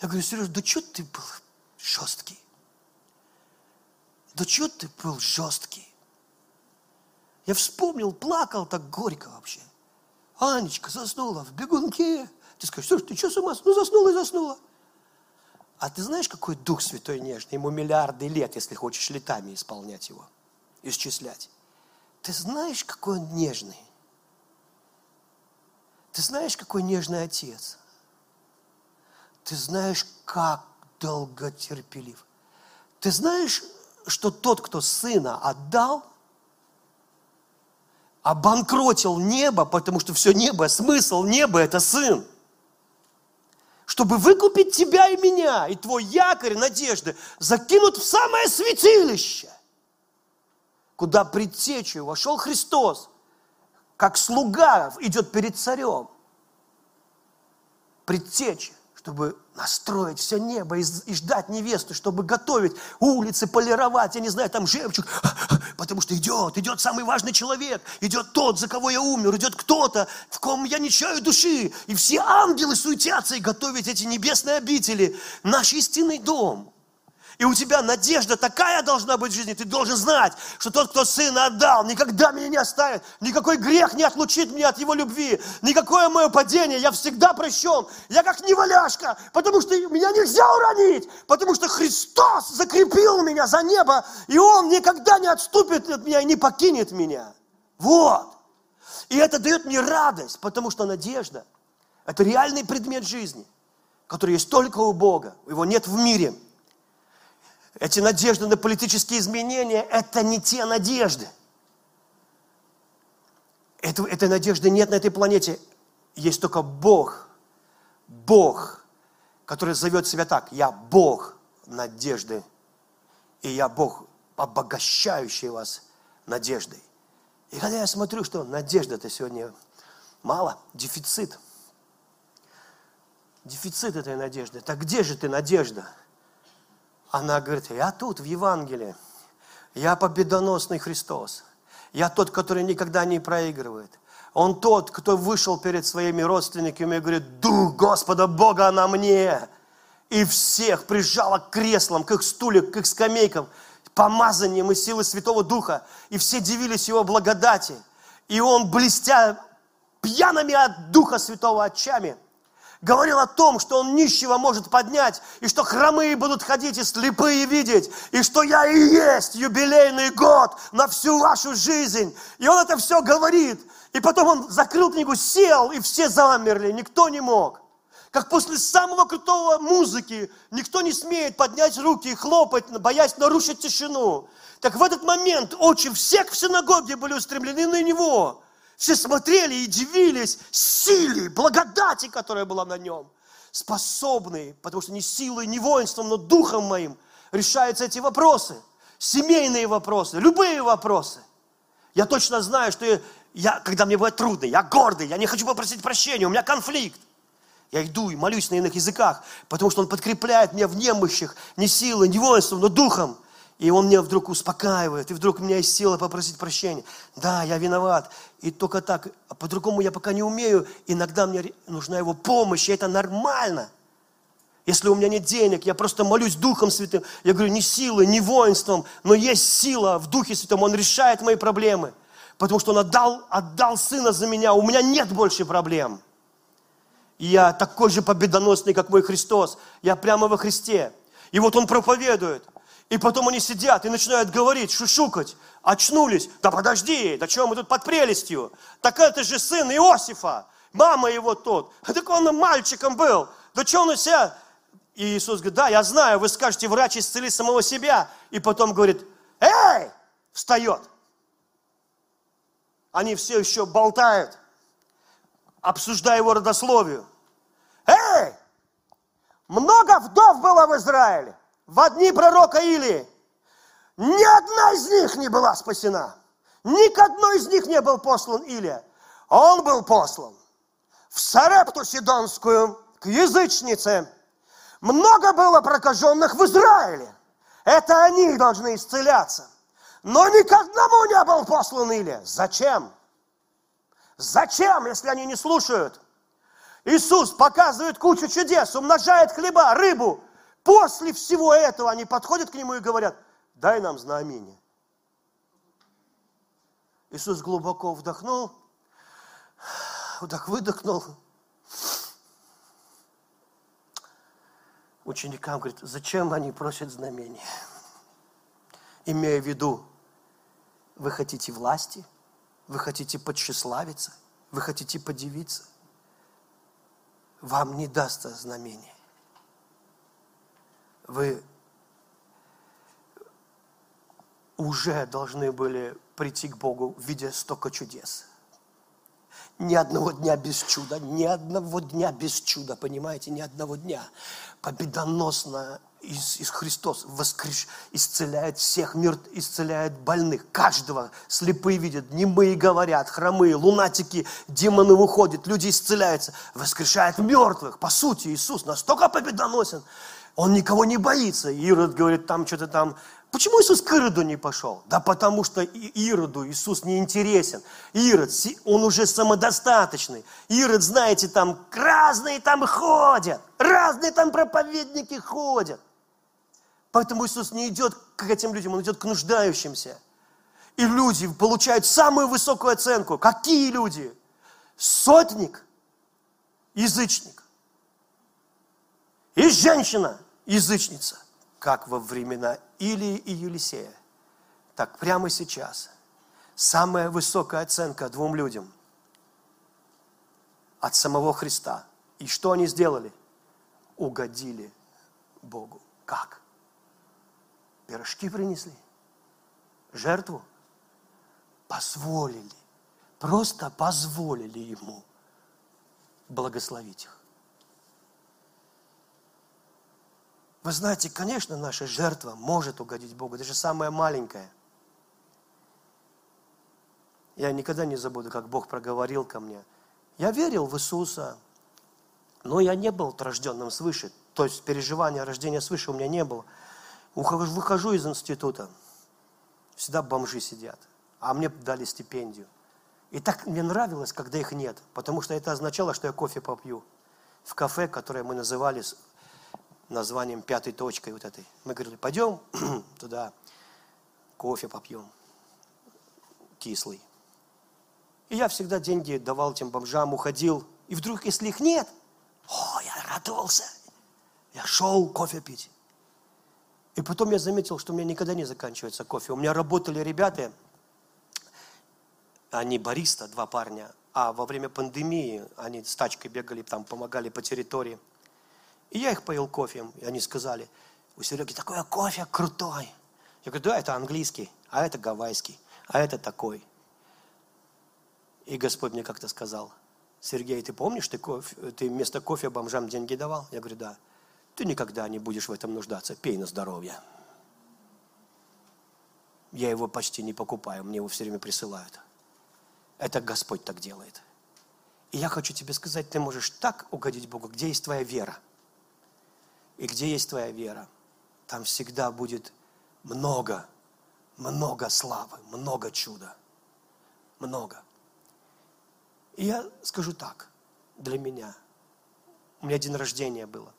Я говорю, Сереж, да что ты был жесткий? Да что ты был жесткий? Я вспомнил, плакал так горько вообще. Анечка заснула в бегунке. Ты скажешь, Сереж, ты что с ума? Ну, заснула и заснула. А ты знаешь, какой Дух Святой нежный? Ему миллиарды лет, если хочешь летами исполнять его, исчислять. Ты знаешь, какой он нежный? Ты знаешь, какой нежный отец? Ты знаешь, как долготерпелив? Ты знаешь, что тот, кто сына отдал, обанкротил небо, потому что все небо, смысл неба – это сын. Чтобы выкупить тебя и меня, и твой якорь надежды закинут в самое святилище, куда предтечью вошел Христос, как слуга идет перед царем. Предтеча чтобы настроить все небо и, и ждать невесту, чтобы готовить улицы, полировать, я не знаю, там жемчуг, потому что идет, идет самый важный человек, идет тот, за кого я умер, идет кто-то, в ком я не чаю души, и все ангелы суетятся и готовят эти небесные обители, наш истинный дом – и у тебя надежда такая должна быть в жизни. Ты должен знать, что тот, кто сына отдал, никогда меня не оставит. Никакой грех не отлучит меня от его любви. Никакое мое падение. Я всегда прощен. Я как неваляшка, потому что меня нельзя уронить. Потому что Христос закрепил меня за небо. И Он никогда не отступит от меня и не покинет меня. Вот. И это дает мне радость, потому что надежда – это реальный предмет жизни, который есть только у Бога. Его нет в мире – эти надежды на политические изменения – это не те надежды. Это, этой надежды нет на этой планете. Есть только Бог. Бог, который зовет себя так. Я Бог надежды. И я Бог, обогащающий вас надеждой. И когда я смотрю, что надежда-то сегодня мало, дефицит. Дефицит этой надежды. Так где же ты, надежда? Она говорит, я тут, в Евангелии. Я победоносный Христос. Я тот, который никогда не проигрывает. Он тот, кто вышел перед своими родственниками и говорит, Дух Господа Бога на мне. И всех прижала к креслам, к их стульям, к их скамейкам, помазанием и силой Святого Духа. И все дивились Его благодати. И Он, блестя пьяными от Духа Святого очами, говорил о том, что он нищего может поднять, и что хромые будут ходить и слепые видеть, и что я и есть юбилейный год на всю вашу жизнь. И он это все говорит. И потом он закрыл книгу, сел, и все замерли, никто не мог. Как после самого крутого музыки никто не смеет поднять руки и хлопать, боясь нарушить тишину. Так в этот момент очи всех в синагоге были устремлены на него. Все смотрели и дивились силе, благодати, которая была на нем. Способный, потому что не силой, не воинством, но духом моим решаются эти вопросы. Семейные вопросы, любые вопросы. Я точно знаю, что я, когда мне бывает трудно, я гордый, я не хочу попросить прощения, у меня конфликт. Я иду и молюсь на иных языках, потому что Он подкрепляет меня в немощах, не силой, не воинством, но духом. И он меня вдруг успокаивает, и вдруг у меня есть сила попросить прощения. Да, я виноват. И только так, а по-другому я пока не умею. Иногда мне нужна его помощь, и это нормально. Если у меня нет денег, я просто молюсь Духом Святым. Я говорю, не силой, не воинством, но есть сила в Духе Святом. Он решает мои проблемы. Потому что Он отдал, отдал Сына за меня. У меня нет больше проблем. Я такой же победоносный, как мой Христос. Я прямо во Христе. И вот Он проповедует – и потом они сидят и начинают говорить, шушукать. Очнулись. Да подожди, да что мы тут под прелестью? Так это же сын Иосифа. Мама его тот. Так он мальчиком был. Да что он у себя? И Иисус говорит, да, я знаю, вы скажете, врач исцели самого себя. И потом говорит, эй, встает. Они все еще болтают, обсуждая его родословию. Эй, много вдов было в Израиле в дни пророка Илии, ни одна из них не была спасена. Ни к одной из них не был послан Илия. Он был послан в Сарепту Сидонскую, к язычнице. Много было прокаженных в Израиле. Это они должны исцеляться. Но ни к одному не был послан Илия. Зачем? Зачем, если они не слушают? Иисус показывает кучу чудес, умножает хлеба, рыбу, После всего этого они подходят к нему и говорят, дай нам знамение. Иисус глубоко вдохнул, вдох выдохнул. Ученикам говорит, зачем они просят знамения? Имея в виду, вы хотите власти, вы хотите подчеславиться, вы хотите подивиться. Вам не дастся знамение вы уже должны были прийти к Богу, видя столько чудес. Ни одного дня без чуда, ни одного дня без чуда, понимаете, ни одного дня. Победоносно из, из Христос воскреш, исцеляет всех, мертв, исцеляет больных, каждого. Слепые видят, немые говорят, хромые, лунатики, демоны выходят, люди исцеляются, воскрешает мертвых. По сути, Иисус настолько победоносен, он никого не боится. Ирод говорит, там что-то там. Почему Иисус к Ироду не пошел? Да потому что Ироду Иисус не интересен. Ирод, он уже самодостаточный. Ирод, знаете, там разные там ходят. Разные там проповедники ходят. Поэтому Иисус не идет к этим людям, Он идет к нуждающимся. И люди получают самую высокую оценку. Какие люди? Сотник, язычник. И женщина, язычница, как во времена Илии и Елисея, так прямо сейчас самая высокая оценка двум людям от самого Христа. И что они сделали? Угодили Богу. Как? Пирожки принесли, жертву позволили, просто позволили Ему благословить их. Вы знаете, конечно, наша жертва может угодить Богу, даже самая маленькая. Я никогда не забуду, как Бог проговорил ко мне. Я верил в Иисуса, но я не был рожденным свыше. То есть переживания рождения свыше у меня не было. Выхожу из института, всегда бомжи сидят, а мне дали стипендию. И так мне нравилось, когда их нет, потому что это означало, что я кофе попью в кафе, которое мы называли названием пятой точкой вот этой. Мы говорили, пойдем туда, кофе попьем, кислый. И я всегда деньги давал этим бомжам, уходил. И вдруг, если их нет, О, я радовался. Я шел кофе пить. И потом я заметил, что у меня никогда не заканчивается кофе. У меня работали ребята, они бариста, два парня, а во время пандемии они с тачкой бегали, там помогали по территории. И я их поел кофе, и они сказали, у Сереги такой кофе крутой. Я говорю, да, это английский, а это гавайский, а это такой. И Господь мне как-то сказал, Сергей, ты помнишь, ты, кофе, ты вместо кофе бомжам деньги давал? Я говорю, да. Ты никогда не будешь в этом нуждаться, пей на здоровье. Я его почти не покупаю, мне его все время присылают. Это Господь так делает. И я хочу тебе сказать, ты можешь так угодить Богу, где есть твоя вера. И где есть твоя вера, там всегда будет много, много славы, много чуда. Много. И я скажу так, для меня. У меня день рождения было.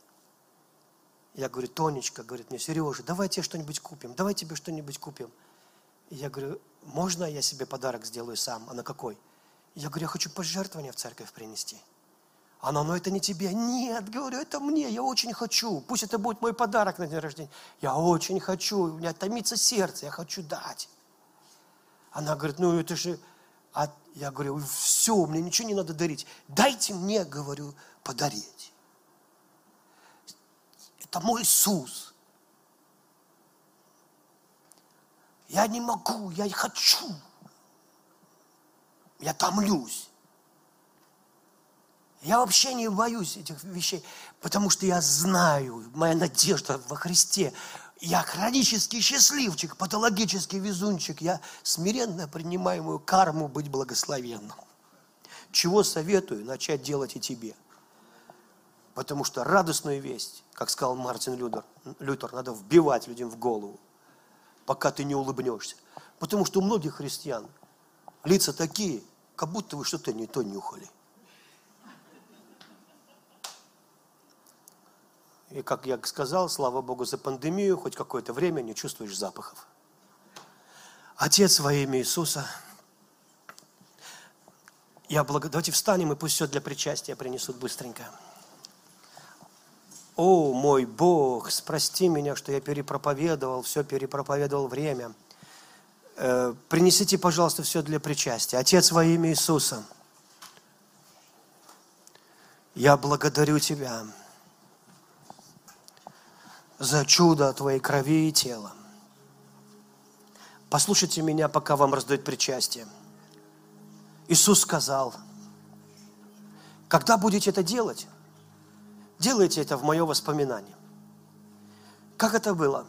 Я говорю, Тонечка, говорит мне, Сережа, давай тебе что-нибудь купим, давай тебе что-нибудь купим. И я говорю, можно я себе подарок сделаю сам? Она какой? Я говорю, я хочу пожертвование в церковь принести. Она, ну это не тебе. Нет, говорю, это мне, я очень хочу. Пусть это будет мой подарок на день рождения. Я очень хочу, у меня томится сердце, я хочу дать. Она говорит, ну это же... А я говорю, все, мне ничего не надо дарить. Дайте мне, говорю, подарить. Это мой Иисус. Я не могу, я хочу. Я томлюсь. Я вообще не боюсь этих вещей, потому что я знаю, моя надежда во Христе. Я хронический счастливчик, патологический везунчик. Я смиренно принимаю мою карму быть благословенным. Чего советую начать делать и тебе. Потому что радостную весть, как сказал Мартин Лютер, Лютер надо вбивать людям в голову, пока ты не улыбнешься. Потому что у многих христиан лица такие, как будто вы что-то не то нюхали. И как я сказал, слава Богу за пандемию, хоть какое-то время не чувствуешь запахов. Отец во имя Иисуса, я благодарю. Давайте встанем, и пусть все для причастия принесут быстренько. О, мой Бог, спрости меня, что я перепроповедовал, все перепроповедовал время. Э, принесите, пожалуйста, все для причастия. Отец во имя Иисуса, я благодарю Тебя за чудо Твоей крови и тела. Послушайте меня, пока вам раздают причастие. Иисус сказал, когда будете это делать, делайте это в мое воспоминание. Как это было?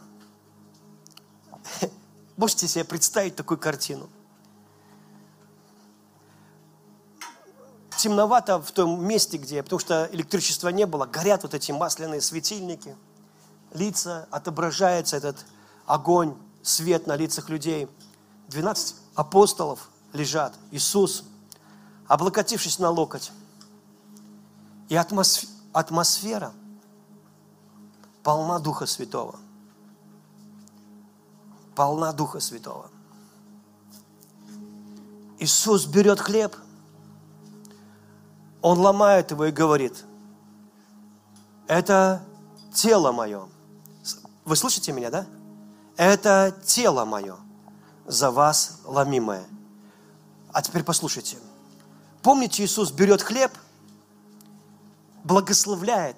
Можете себе представить такую картину? Темновато в том месте, где, потому что электричества не было, горят вот эти масляные светильники – лица, отображается этот огонь, свет на лицах людей. 12 апостолов лежат, Иисус, облокотившись на локоть. И атмосфера полна Духа Святого. Полна Духа Святого. Иисус берет хлеб, Он ломает его и говорит, это тело мое, вы слышите меня, да? Это тело мое, за вас ломимое. А теперь послушайте. Помните, Иисус берет хлеб, благословляет,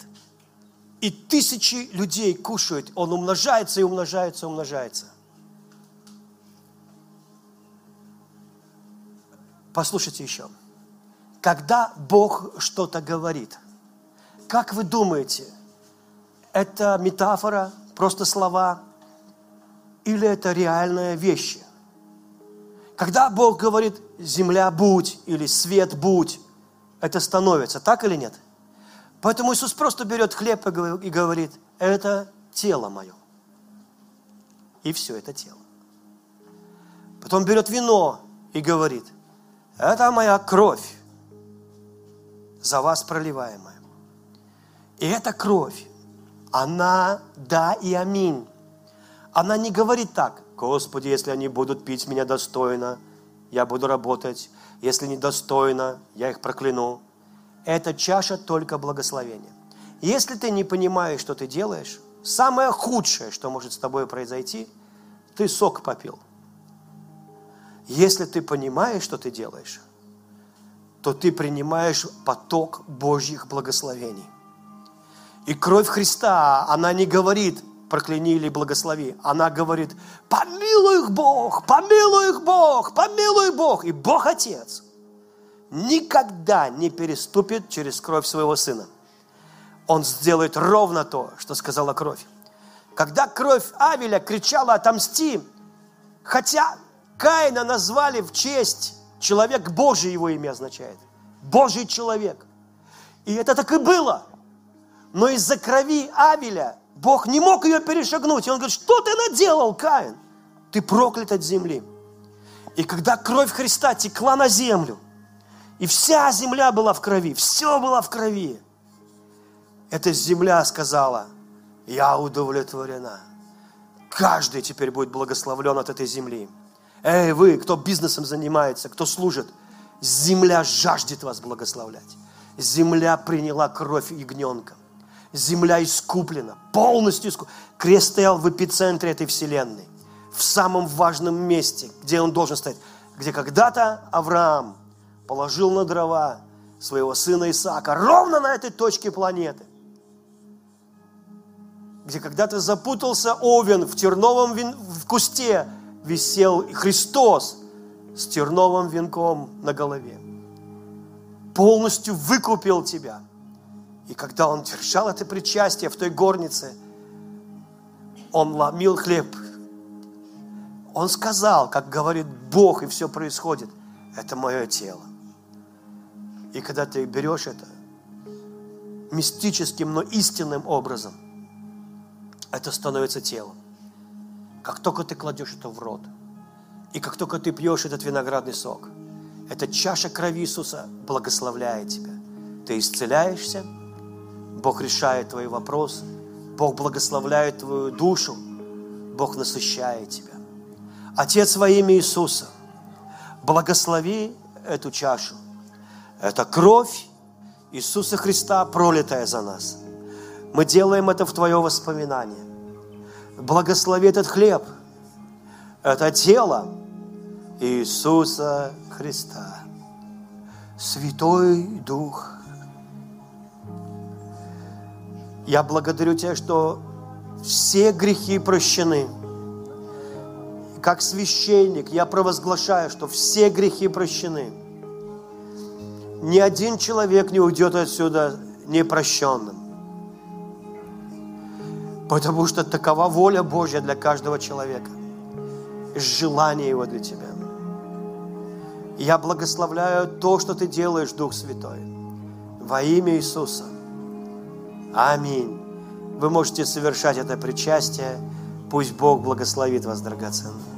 и тысячи людей кушают. Он умножается и умножается и умножается. Послушайте еще. Когда Бог что-то говорит, как вы думаете, это метафора, просто слова, или это реальные вещи. Когда Бог говорит «земля будь» или «свет будь», это становится, так или нет? Поэтому Иисус просто берет хлеб и говорит «это тело мое». И все, это тело. Потом берет вино и говорит «это моя кровь, за вас проливаемая». И эта кровь она да и аминь. Она не говорит так, Господи, если они будут пить меня достойно, я буду работать. Если недостойно, я их прокляну. Это чаша только благословения. Если ты не понимаешь, что ты делаешь, самое худшее, что может с тобой произойти, ты сок попил. Если ты понимаешь, что ты делаешь, то ты принимаешь поток Божьих благословений. И кровь Христа, она не говорит, прокляни или благослови. Она говорит, помилуй их Бог, помилуй их Бог, помилуй Бог. И Бог Отец никогда не переступит через кровь своего Сына. Он сделает ровно то, что сказала кровь. Когда кровь Авеля кричала «отомсти», хотя Каина назвали в честь, человек Божий его имя означает, Божий человек. И это так и было. Но из-за крови Авеля Бог не мог ее перешагнуть. И он говорит, что ты наделал, Каин? Ты проклят от земли. И когда кровь Христа текла на землю, и вся земля была в крови, все было в крови, эта земля сказала, я удовлетворена. Каждый теперь будет благословлен от этой земли. Эй, вы, кто бизнесом занимается, кто служит, земля жаждет вас благословлять. Земля приняла кровь ягненка. Земля искуплена, полностью искуплена. Крест стоял в эпицентре этой вселенной, в самом важном месте, где он должен стоять. Где когда-то Авраам положил на дрова своего сына Исаака, ровно на этой точке планеты где когда-то запутался овен в терновом вин... в кусте, висел Христос с терновым венком на голове. Полностью выкупил тебя. И когда он держал это причастие в той горнице, он ломил хлеб. Он сказал, как говорит Бог, и все происходит, это мое тело. И когда ты берешь это мистическим, но истинным образом, это становится телом. Как только ты кладешь это в рот, и как только ты пьешь этот виноградный сок, эта чаша крови Иисуса благословляет тебя. Ты исцеляешься, Бог решает твои вопросы, Бог благословляет твою душу, Бог насыщает тебя. Отец во имя Иисуса, благослови эту чашу. Это кровь Иисуса Христа, пролитая за нас. Мы делаем это в Твое воспоминание. Благослови этот хлеб, это тело Иисуса Христа. Святой Дух. Я благодарю Тебя, что все грехи прощены. Как священник я провозглашаю, что все грехи прощены. Ни один человек не уйдет отсюда непрощенным. Потому что такова воля Божья для каждого человека. Желание Его для тебя. Я благословляю то, что Ты делаешь, Дух Святой. Во имя Иисуса. Аминь. Вы можете совершать это причастие. Пусть Бог благословит вас, драгоценные.